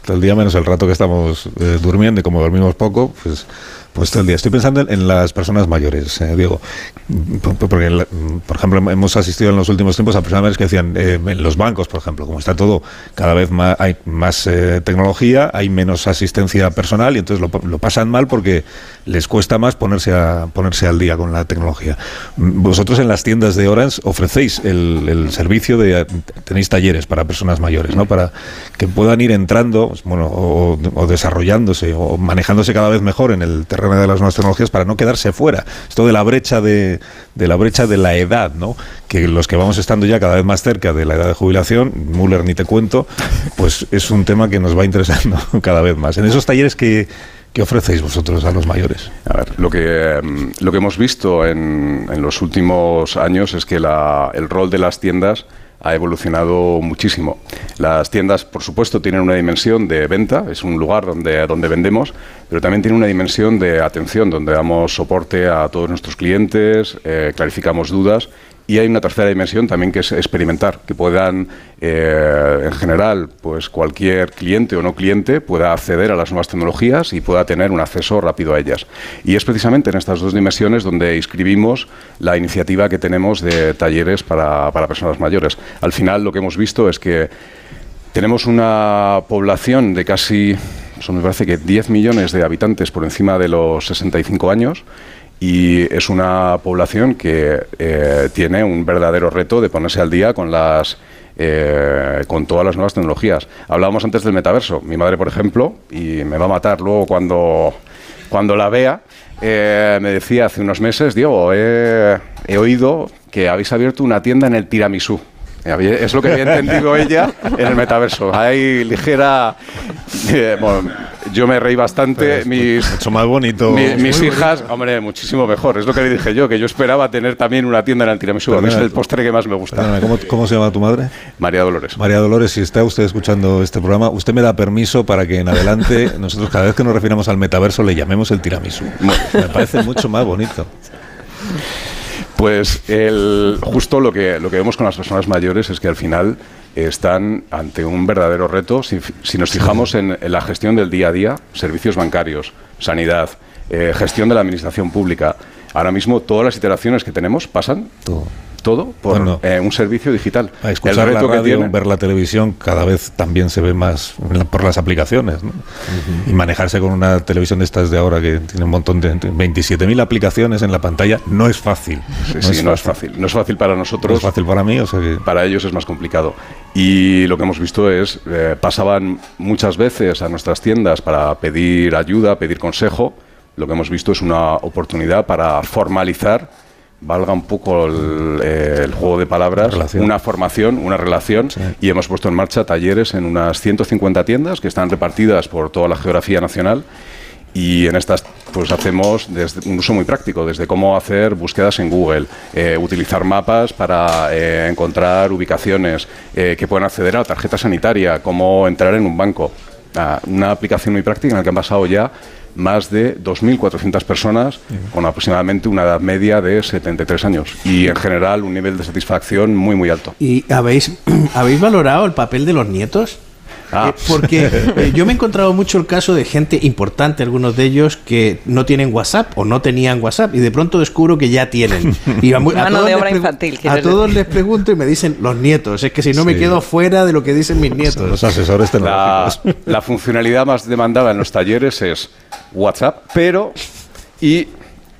Todo el día menos el rato que estamos eh, durmiendo y como dormimos poco, pues, pues todo el día. Estoy pensando en, las personas mayores, eh, Diego. Porque, por ejemplo, hemos asistido en los últimos tiempos a personas que decían, eh, en los bancos, por ejemplo, como está todo cada vez más, hay más eh, tecnología, hay menos asistencia personal y entonces lo, pa- lo pasan mal porque les cuesta más ponerse, a, ponerse al día con la tecnología. Vosotros en las tiendas de Orange ofrecéis el, el servicio de, tenéis talleres para personas mayores, ¿no? Para que puedan ir entrando, pues, bueno, o, o desarrollándose o manejándose cada vez mejor en el terreno de las nuevas tecnologías para no quedarse fuera. Esto de la brecha de, de la brecha de la edad, ¿no? Que los que vamos estando ya cada vez más cerca de la edad de jubilación, Müller ni te cuento, pues es un tema que nos va interesando [LAUGHS] cada vez más. En esos talleres que ¿Qué ofrecéis vosotros a los mayores? A ver, lo que, mm, lo que hemos visto en, en los últimos años es que la- el rol de las tiendas ha evolucionado muchísimo. Las tiendas, por supuesto, tienen una dimensión de venta, es un lugar donde, donde vendemos, pero también tiene una dimensión de atención, donde damos soporte a todos nuestros clientes, eh, clarificamos dudas. Y hay una tercera dimensión también que es experimentar, que puedan, eh, en general, pues cualquier cliente o no cliente pueda acceder a las nuevas tecnologías y pueda tener un acceso rápido a ellas. Y es precisamente en estas dos dimensiones donde inscribimos la iniciativa que tenemos de talleres para, para personas mayores. Al final lo que hemos visto es que tenemos una población de casi, eso me parece que 10 millones de habitantes por encima de los 65 años y es una población que eh, tiene un verdadero reto de ponerse al día con las eh, con todas las nuevas tecnologías. Hablábamos antes del metaverso. Mi madre, por ejemplo, y me va a matar luego cuando, cuando la vea, eh, me decía hace unos meses, Diego, he, oído que habéis abierto una tienda en el tiramisú. Es lo que había entendido [LAUGHS] ella en el metaverso. Hay ligera... eh, bueno, yo me reí bastante. mis, mucho más bonito. mi- mis hijas, hombre, muchísimo mejor. Es lo que le dije yo, que yo esperaba tener también una tienda en el tiramisú. Es el postre que más me gusta. Perdona, ¿cómo, cómo se llama tu madre? María Dolores. María Dolores, si está usted escuchando este programa, usted me da permiso para que en adelante [LAUGHS] nosotros cada vez que nos refiramos al metaverso le llamemos el tiramisú. Me parece mucho más bonito. Pues el, justo lo que, lo que vemos con las personas mayores es que al final están ante un verdadero reto. Si, si nos fijamos en, en la gestión del día a día, servicios bancarios, sanidad, eh, gestión de la administración pública, ahora mismo todas las iteraciones que tenemos pasan todo, por Bueno. eh, un servicio digital. A escuchar el la reto que radio, tiene, ver la televisión, cada vez también se ve más por las aplicaciones. ¿no? Y manejarse con una televisión de estas de ahora que tiene un montón de 27.000 aplicaciones en la pantalla no es fácil. Sí, sí, no es fácil. No es fácil para nosotros. No es fácil para mí, o sea que... Para ellos es más complicado. Y lo que hemos visto es, eh, pasaban muchas veces a nuestras tiendas para pedir ayuda, pedir consejo. Lo que hemos visto es una oportunidad para formalizar, valga un poco el, eh, el juego de palabras, Relación. una formación, una relación. Y hemos puesto en marcha talleres en unas 150 tiendas que están repartidas por toda la geografía nacional. Y en estas pues hacemos desde un uso muy práctico, desde cómo hacer búsquedas en Google, eh, utilizar mapas para eh, encontrar ubicaciones, eh, que puedan acceder a la tarjeta sanitaria, cómo entrar en un banco. Una aplicación muy práctica en la que han pasado ya más de 2.400 personas con aproximadamente una edad media de 73 años y en general un nivel de satisfacción muy muy alto. ¿Y habéis, [CLEARS THROAT] habéis valorado el papel de los nietos? Ah. Eh, porque eh, yo me he encontrado mucho el caso de gente importante, algunos de ellos que no tienen WhatsApp o no tenían WhatsApp y de pronto descubro que ya tienen. Y a, mu- a Mano todos de les obra pregu- infantil, A todos decir. les pregunto y me dicen los nietos. Es que si no me quedo fuera de lo que dicen mis nietos. Los asesores La, la funcionalidad más demandada en los talleres es WhatsApp, pero y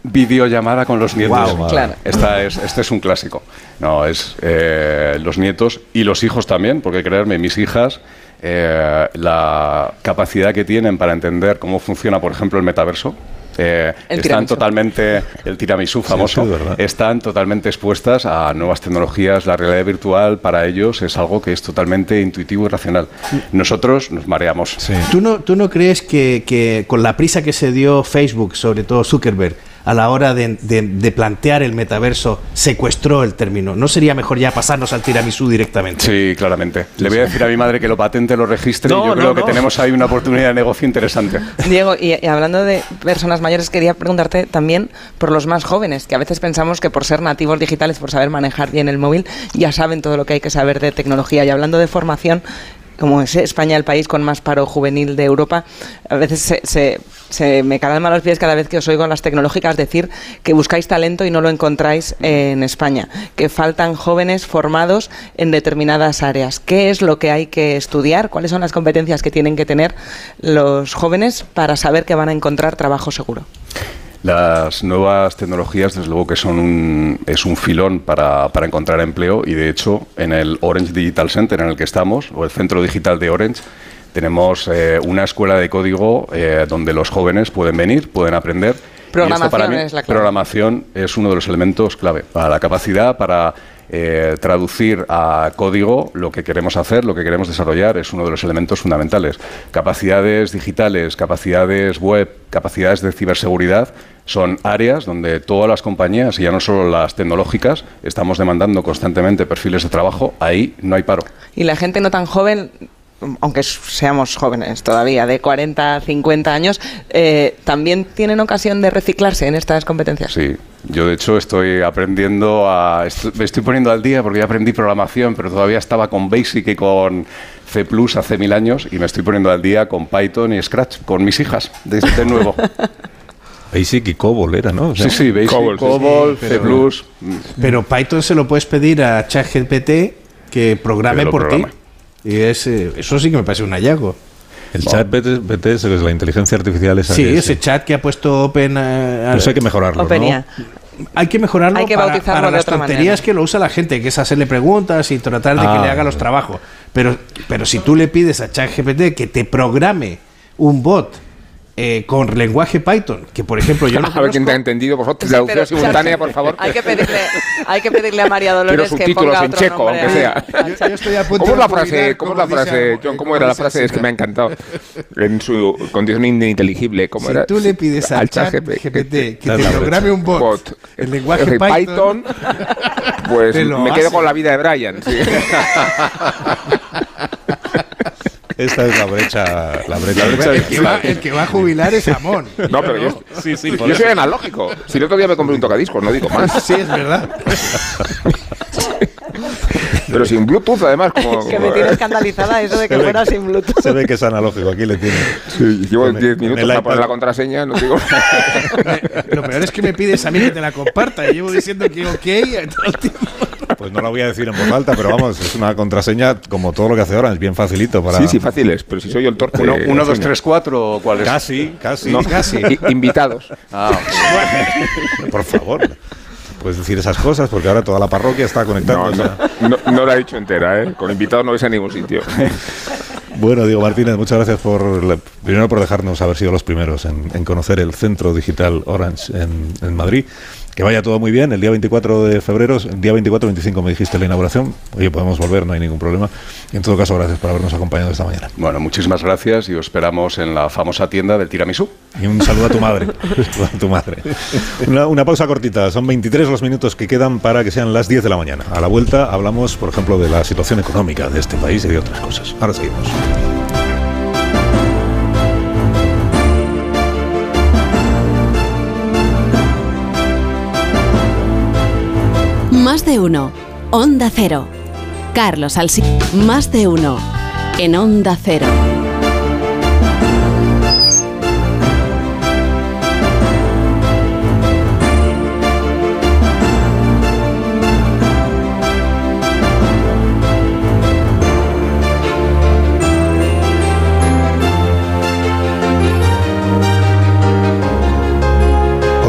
videollamada con los nietos. Claro. Esta es, este es un clásico. No, es eh, los nietos y los hijos también, porque creerme, mis hijas, eh, la capacidad que tienen para entender cómo funciona, por ejemplo, el metaverso. eh, El están tiramisú. totalmente, el tiramisú famoso, sí, es verdad. están totalmente expuestas a nuevas tecnologías. La realidad virtual para ellos es algo que es totalmente intuitivo y racional. Nosotros nos mareamos. ¿Tú no, ¿Tú no crees que, que con la prisa que se dio Facebook, sobre todo Zuckerberg, a la hora de, de- de plantear el metaverso, secuestró el término? ¿No sería mejor ya pasarnos al tiramisú directamente? Sí, claramente. Le voy a decir a mi madre que lo patente, lo registre No, y yo no, creo que tenemos ahí una oportunidad de negocio interesante. Diego, y, y hablando de personas mayores, quería preguntarte también por los más jóvenes, que a veces pensamos que por ser nativos digitales, por saber manejar bien el móvil, ya saben todo lo que hay que saber de tecnología. Y hablando de formación, como es España el país con más paro juvenil de Europa, a veces se, se- se me los pies cada vez que os oigo en las tecnológicas decir que buscáis talento y no lo encontráis en España, que faltan jóvenes formados en determinadas áreas. ¿Qué es lo que hay que estudiar? ¿Cuáles son las competencias que tienen que tener los jóvenes para saber que van a encontrar trabajo seguro? Las nuevas tecnologías, desde luego que son un, es un filón para, para encontrar empleo y de hecho en el Orange Digital Center en el que estamos, o el centro digital de Orange, tenemos eh, una escuela de código eh, donde los jóvenes pueden venir, pueden aprender. Y esto Programación para mí, es la clave. programación es uno de los elementos clave para la capacidad para eh, traducir a código lo que queremos hacer, lo que queremos desarrollar, es uno de los elementos fundamentales. Capacidades digitales, capacidades web, capacidades de ciberseguridad son áreas donde todas las compañías, y ya no solo las tecnológicas, estamos demandando constantemente perfiles de trabajo, ahí no hay paro. Y la gente no tan joven, aunque seamos jóvenes todavía, de 40, 50 años, eh, también tienen ocasión de reciclarse en estas competencias. Sí, yo de hecho estoy aprendiendo a... me estoy poniendo al día porque ya aprendí programación, pero todavía estaba con Basic y con C++ hace mil años y me estoy poniendo al día con Python y Scratch, con mis hijas, de, de nuevo. [LAUGHS] Basic y COBOL era, ¿no? O sea, Sí, sí, Basic, COBOL, COBOL, sí, C++. pero- Pero Python se lo puedes pedir a ChatGPT que programe Que por ti. Y es, eh, eso sí que me parece un hallazgo. El chat BT, BT es la inteligencia artificial esa. Sí, que ese chat que ha puesto Open. eh, Eso hay que mejorarlo. Hay que mejorarlo Hay que para, bautizarlo para las tonterías manera. que lo usa la gente, que es hacerle preguntas y tratar de Ah, que le haga los trabajos. Pero, pero si tú le pides a ChatGPT que te programe un bot eh, con lenguaje Python, que por ejemplo yo [LAUGHS] no A ver quién te ha entendido, vosotros, Sí, traducción pero- simultánea, por favor. Hay que pedirle, hay que pedirle a María Quiero Dolores que subtítulos ponga en otro checo, nombre aunque sea. [LAUGHS] Yo- yo estoy a punto ¿Cómo es de la frase? ¿Cómo es la frase? John, ¿cómo era la frase? Es que me ha encantado. En su condición ininteligible. ¿Cómo Si era? tú le pides al chat GPT, que te programe un bot, en lenguaje el Python, [LAUGHS] pues me quedo hace. con la vida de Brian. sí. Esta es la brecha, la brecha, el, que va, el que va a jubilar es Amón. [LAUGHS] No, pero yo, Sí, sí, yo soy analógico. Si el otro día me compré un tocadiscos, no digo más. Sí, es verdad. [LAUGHS] Pero sin Bluetooth, además. Como, que me tiene escandalizada eso de que fuera sin Bluetooth. Se ve que es analógico, aquí le tiene. Sí, llevo Con el- 10 con minutos para poner la contraseña, no digo [LAUGHS] Lo peor es que me pides a mí que te la comparta. y Llevo diciendo que ok todo el tiempo. Pues no la voy a decir en voz alta, pero vamos, es una contraseña como todo lo que hace ahora, es bien facilito para... Sí, sí, fáciles, pero si soy yo el torpe. Uno, uno, dos, enseño. tres, cuatro, ¿cuál es? Casi, casi. No, Casi. invitados. [LAUGHS] Ah, Por favor. Puedes decir esas cosas porque ahora toda la parroquia está conectando. No, no, no, no la he dicho entera, ¿eh? Con invitados no vais a ningún sitio. [LAUGHS] Bueno, Diego Martínez, muchas gracias por primero por dejarnos haber sido los primeros en, en conocer el Centro Digital Orange en, en Madrid. Que vaya todo muy bien. El día 24 de febrero, el día 24-25 me dijiste la inauguración. Oye, podemos volver, no hay ningún problema. Y en todo caso, gracias por habernos acompañado esta mañana. Bueno, muchísimas gracias y os esperamos en la famosa tienda del tiramisú. Y un saludo a tu madre. [LAUGHS] A tu madre. Una, una pausa cortita. Son 23 los minutos que quedan para que sean las 10 de la mañana. A la vuelta hablamos, por ejemplo, de la situación económica de este país y de otras cosas. Ahora seguimos. De uno. Onda Cero. Carlos Alsi. Más de uno. En Onda Cero.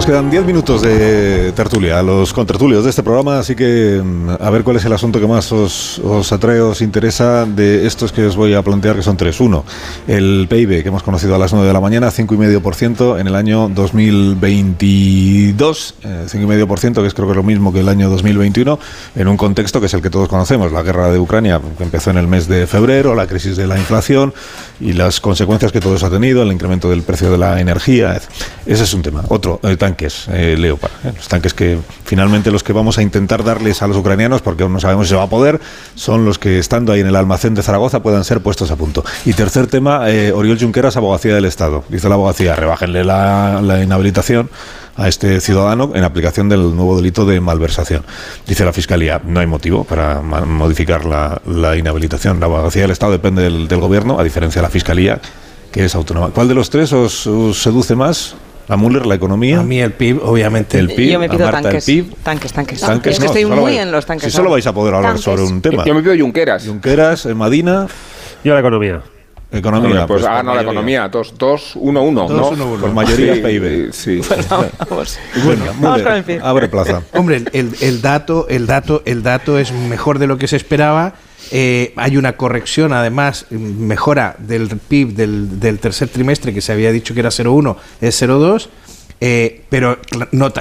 Quedan 10 minutos de tertulia a los contertulios de este programa, así que mm, a ver cuál es el asunto que más os, os atrae, os interesa de estos que os voy a plantear, que son tres. Uno, el PIB que hemos conocido a las 9 de la mañana, 5,5% en el año 2022, eh, 5,5% que es creo que lo mismo que el año 2021, en un contexto que es el que todos conocemos, la guerra de Ucrania, que empezó en el mes de febrero, la crisis de la inflación y las consecuencias que todo eso ha tenido, el incremento del precio de la energía. Ese es un tema. Otro, eh, tanques, eh, Leopard. eh, los tanques que finalmente los que vamos a intentar darles a los ucranianos, porque aún no sabemos si se va a poder, son los que estando ahí en el almacén de Zaragoza puedan ser puestos a punto. Y tercer tema, eh, Oriol Junqueras, abogacía del Estado. Dice la abogacía, rebájenle la, inhabilitación a este ciudadano en aplicación del nuevo delito de malversación. Dice la Fiscalía, no hay motivo para modificar la, la inhabilitación. La abogacía del Estado depende del, del Gobierno, a diferencia de la Fiscalía, que es autónoma. ¿Cuál de los tres os, os seduce más? ¿La Müller, la economía? A mí el PIB, obviamente. El PIB, Yo me a pido Marta, tanques, el PIB. tanques, tanques. Tanques Es que no, estoy muy vais- en los tanques. Si solo vais a poder hablar Tanques. sobre un tema. Yo me pido Junqueras. Junqueras, Madina, Yo la economía. economía. Pues, ha por ganado la economía. 2-1-1. Dos, ¿no? uno, uno. Por mayoría Sí, PIB. Sí. Vamos. Vamos Müller, con el PIB. abre plaza. Hombre, el- el dato, el dato, el dato es mejor de lo que se esperaba. Eh, hay una corrección, además, mejora del PIB del, del tercer trimestre, que se había dicho que era 0,1, es 0,2. eh, pero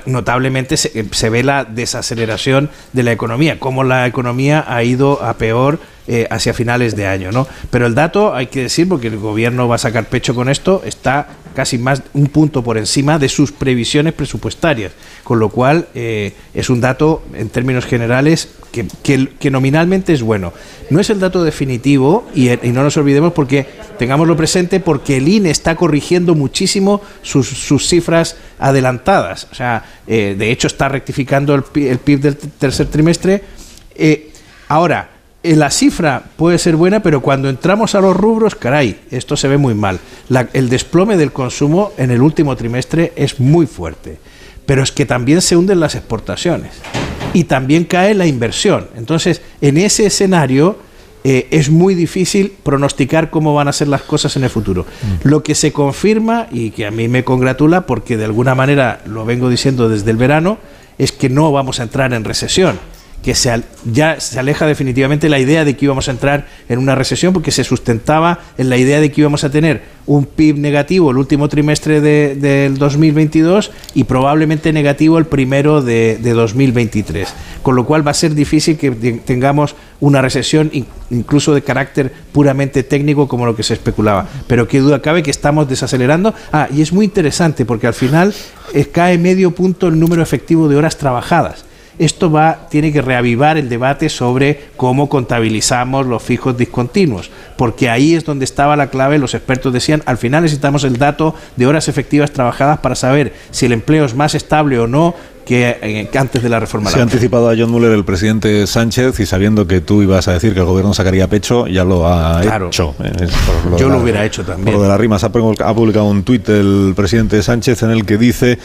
notablemente se, eh, se ve la desaceleración de la economía, cómo la economía ha ido a peor eh, hacia finales de año, ¿no? Pero el dato, hay que decir, porque el gobierno va a sacar pecho con esto, está casi más un punto por encima de sus previsiones presupuestarias, con lo cual eh, es un dato en términos generales que, nominalmente es bueno. No es el dato definitivo y, no nos olvidemos porque tengámoslo presente porque el INE está corrigiendo muchísimo sus, cifras adelantadas. O sea, eh, de hecho está rectificando el, el PIB del tercer trimestre. Eh, ahora, la cifra puede ser buena, pero cuando entramos a los rubros, caray, esto se ve muy mal. La- el desplome del consumo en el último trimestre es muy fuerte, pero es que también se hunden las exportaciones y también cae la inversión. Entonces, en ese escenario eh, es muy difícil pronosticar cómo van a ser las cosas en el futuro. Lo que se confirma y que a mí me congratula, porque de alguna manera lo vengo diciendo desde el verano, es que no vamos a entrar en recesión que se ya se aleja definitivamente la idea de que íbamos a entrar en una recesión porque se sustentaba en la idea de que íbamos a tener un PIB negativo el último trimestre de- del 2022 y probablemente negativo el primero de, de 2023. Con lo cual va a ser difícil que te- tengamos una recesión in- incluso de carácter puramente técnico como lo que se especulaba. Pero qué duda cabe que estamos desacelerando. Ah, y es muy interesante porque al final eh, cae medio punto el número efectivo de horas trabajadas. Esto va, tiene que reavivar el debate sobre cómo contabilizamos los fijos discontinuos, porque ahí es donde estaba la clave, los expertos decían, al final necesitamos el dato de horas efectivas trabajadas para saber si el empleo es más estable o no que, eh, antes de la reforma Se ha laboral. anticipado a John Muller el presidente Sánchez y sabiendo que tú ibas a decir que el gobierno sacaría pecho, ya lo ha Claro. hecho. Eh, por Yo de lo la- hubiera hecho también. Por lo de las rimas, ha publicado un tuit el presidente Sánchez en el que dice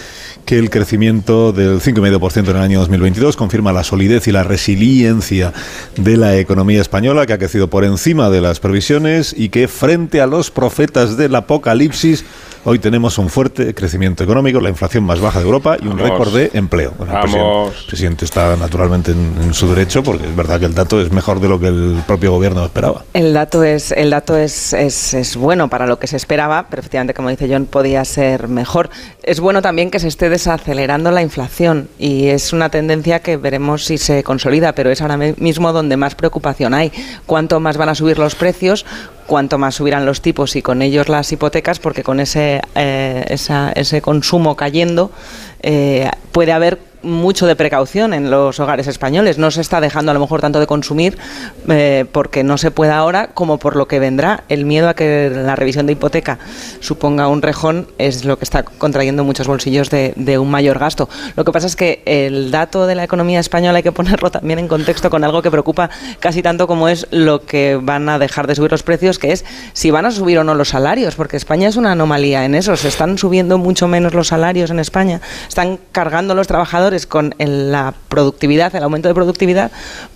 que el crecimiento del 5,5% en el año 2022 confirma la solidez y la resiliencia de la economía española, que ha crecido por encima de las previsiones y que frente a los profetas del apocalipsis, hoy tenemos un fuerte crecimiento económico, la inflación más baja de Europa y un Vamos. récord de empleo. Bueno, el presidente- Vamos. el presidente está naturalmente en, en su derecho porque es verdad que el dato es mejor de lo que el propio gobierno esperaba. El dato es el dato es, es, es bueno para lo que se esperaba, pero efectivamente, como dice John, podía ser mejor. Es bueno también que se esté desacelerando la inflación y es una tendencia que veremos si se consolida, pero es ahora mi- mismo donde más preocupación hay. Cuánto más van a subir los precios, cuánto más subirán los tipos y con ellos las hipotecas, porque con ese, eh, esa- ese consumo cayendo eh, puede haber mucho de precaución en los hogares españoles. No se está dejando a lo mejor tanto de consumir eh, porque no se pueda ahora como por lo que vendrá. El miedo a que la revisión de hipoteca suponga un rejón es lo que está contrayendo muchos bolsillos de, de un mayor gasto. Lo que pasa es que el dato de la economía española hay que ponerlo también en contexto con algo que preocupa casi tanto como es lo que van a dejar de subir los precios, que es si van a subir o no los salarios, porque España es una anomalía en eso. Se están subiendo mucho menos los salarios en España. Están cargando los trabajadores con el- la productividad, el aumento de productividad,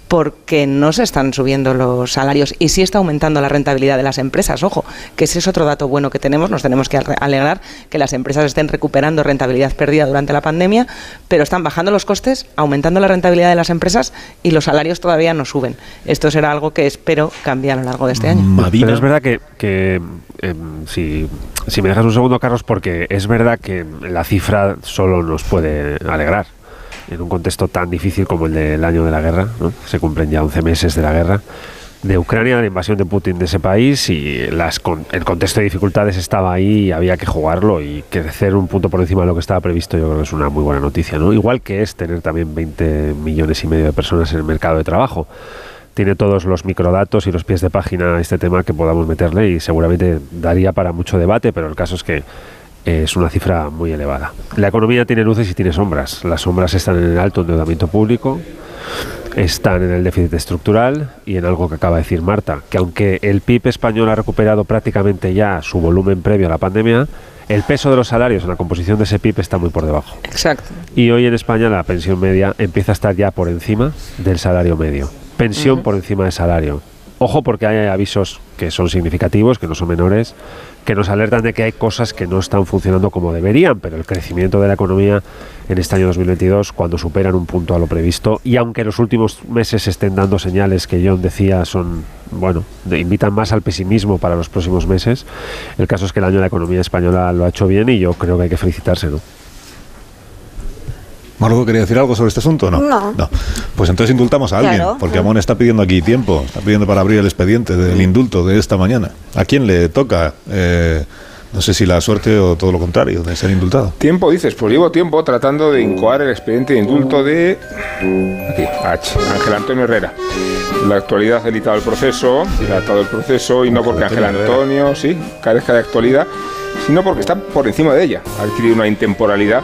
porque no se están subiendo los salarios y sí está aumentando la rentabilidad de las empresas. Ojo, que ese es otro dato bueno que tenemos. Nos tenemos que ale- alegrar que las empresas estén recuperando rentabilidad perdida durante la pandemia, pero están bajando los costes, aumentando la rentabilidad de las empresas y los salarios todavía no suben. Esto será algo que espero cambiar a lo largo de este año. Pero es verdad que, que, em, si, si me dejas un segundo, Carlos, porque es verdad que la cifra solo nos puede alegrar. En un contexto tan difícil como el del año de la guerra, ¿no? se cumplen ya 11 meses de la guerra de Ucrania, la invasión de Putin de ese país y las con- el contexto de dificultades estaba ahí y había que jugarlo y crecer un punto por encima de lo que estaba previsto yo creo que es una muy buena noticia. ¿no? Igual que es tener también 20 millones y medio de personas en el mercado de trabajo tiene todos los microdatos y los pies de página este tema que podamos meterle y seguramente daría para mucho debate, pero el caso es que es una cifra muy elevada. La economía tiene luces y tiene sombras. Las sombras están en el alto endeudamiento público, están en el déficit estructural y en algo que acaba de decir Marta, que aunque el PIB español ha recuperado prácticamente ya su volumen previo a la pandemia, el peso de los salarios en la composición de ese PIB está muy por debajo. Exacto. Y hoy en España la pensión media empieza a estar ya por encima del salario medio. Pensión por encima de salario. Ojo porque hay avisos que son significativos, que no son menores, que nos alertan de que hay cosas que no están funcionando como deberían, pero el crecimiento de la economía en este año 2022, cuando superan un punto a lo previsto, y aunque los últimos meses estén dando señales que John decía son, bueno, invitan más al pesimismo para los próximos meses, el caso es que el año de la economía española lo ha hecho bien y yo creo que hay que felicitarse, ¿no? Margot, ¿quería decir algo sobre este asunto o no? No. Pues entonces indultamos a alguien, Claro. porque Amón está pidiendo aquí tiempo, está pidiendo para abrir el expediente del indulto de esta mañana. ¿A quién le toca? Eh, no sé si la suerte o todo lo contrario, de ser indultado. Tiempo, dices, pues llevo tiempo tratando de incoar el expediente de indulto de. Aquí, H, Ángel Antonio Herrera. La actualidad ha delitado el proceso, dilatado el proceso, y no porque Ángel Antonio, sí, carezca de actualidad, sino porque está por encima de ella. Ha adquirido una intemporalidad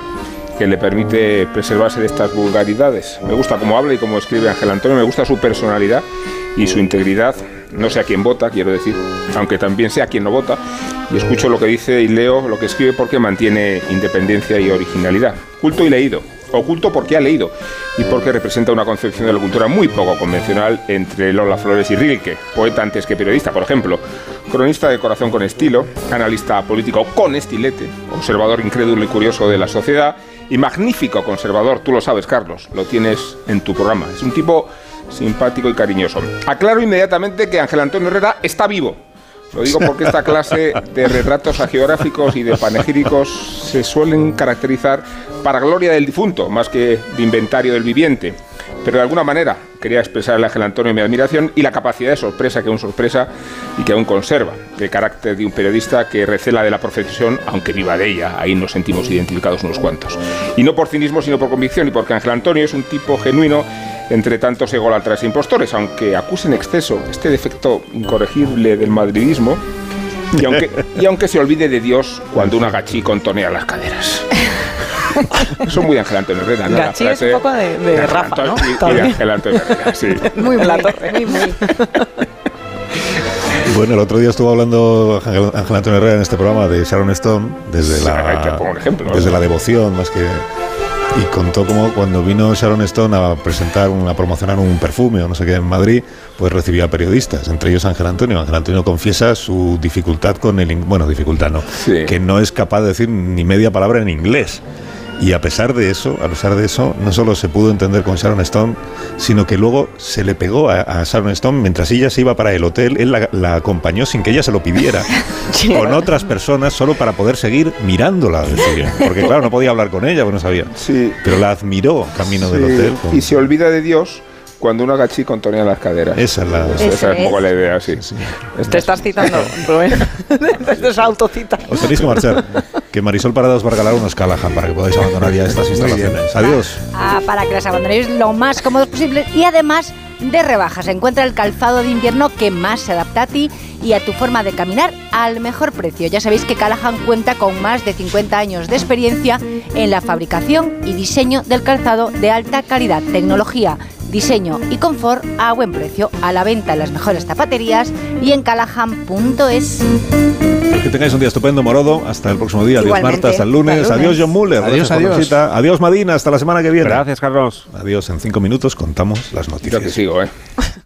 que le permite preservarse de estas vulgaridades. Me gusta cómo habla y cómo escribe Ángel Antonio, me gusta su personalidad y su integridad. No sé a quién vota, quiero decir, aunque también sé a quién no vota. Y escucho lo que dice y leo lo que escribe porque mantiene independencia y originalidad. Culto y leído. Oculto porque ha leído y porque representa una concepción de la cultura muy poco convencional entre Lola Flores y Rilke, poeta antes que periodista, por ejemplo. Cronista de corazón con estilo, analista político con estilete, observador incrédulo y curioso de la sociedad y magnífico conservador, tú lo sabes, Carlos, lo tienes en tu programa. Es un tipo simpático y cariñoso. Aclaro inmediatamente que Ángel Antonio Herrera está vivo. Lo digo porque esta clase de retratos agiográficos y de panegíricos se suelen caracterizar para gloria del difunto, más que de inventario del viviente. Pero de alguna manera quería expresar a Ángel Antonio mi admiración y la capacidad de sorpresa que aún sorpresa y que aún conserva. El carácter de un periodista que recela de la profesión, aunque viva de ella. Ahí nos sentimos identificados unos cuantos. Y no por cinismo, sino por convicción y porque Ángel Antonio es un tipo genuino entre tantos ególatras e impostores, aunque acusen exceso este defecto incorregible del madridismo y aunque, se olvide de Dios cuando un agachí contonea las caderas. [LAUGHS] Eso es muy de Ángel Antonio Herrera, ¿no? Gachi es un poco de, de Rafa, ¿no? Antonio y- y de También. Ángel Antonio Herrera, [LAUGHS] sí. Muy, [LAUGHS] muy, muy, muy. Bueno, el otro día estuvo hablando Ángel Antonio Herrera en este programa de Sharon Stone desde Sí, la, ejemplo, desde ¿no? la devoción más que y contó cómo cuando vino Sharon Stone a presentar, un- a promocionar un perfume o no sé qué en Madrid, pues recibía periodistas, entre ellos Ángel Antonio. Ángel Antonio confiesa su dificultad con el, bueno, dificultad no, que no es capaz de decir ni media palabra en inglés. Y a pesar de eso, a pesar de eso, no solo se pudo entender con Sharon Stone, sino que luego se le pegó a, a Sharon Stone mientras ella se iba para el hotel, él la, la acompañó sin que ella se lo pidiera, [LAUGHS] con otras personas solo para poder seguir mirándola, decía. Porque claro, no podía hablar con ella, porque no sabía. Pero la admiró camino del Sí, hotel. con- Y se olvida de Dios cuando un agachí contonea las caderas. Esa es la- Esa, Eso es un poco es. la idea, sí. Te estás citando, Rubén. Te estás autocita. Os tenéis que marchar. Que Marisol Parada os va a regalar unos Callahan para que podáis abandonar ya estas instalaciones. Adiós. Ah, para que las abandonéis lo más cómodos posible y además de rebajas. Encuentra el calzado de invierno que más se adapta a ti y a tu forma de caminar al mejor precio. Ya sabéis que Callahan cuenta con más de 50 años de experiencia en la fabricación y diseño del calzado de alta calidad, tecnología, diseño y confort a buen precio. A la venta en las mejores zapaterías y en callahan.es. Que tengáis un día estupendo, Morodo. Hasta el próximo día. Adiós. Marta. Hasta el lunes. Hasta el Adiós, lunes. John Muller. Adiós, Gracias por la adiós. visita. Adiós, Madina. Hasta la semana que viene. Gracias, Carlos. Adiós. En cinco minutos contamos las noticias. anyway. [LAUGHS]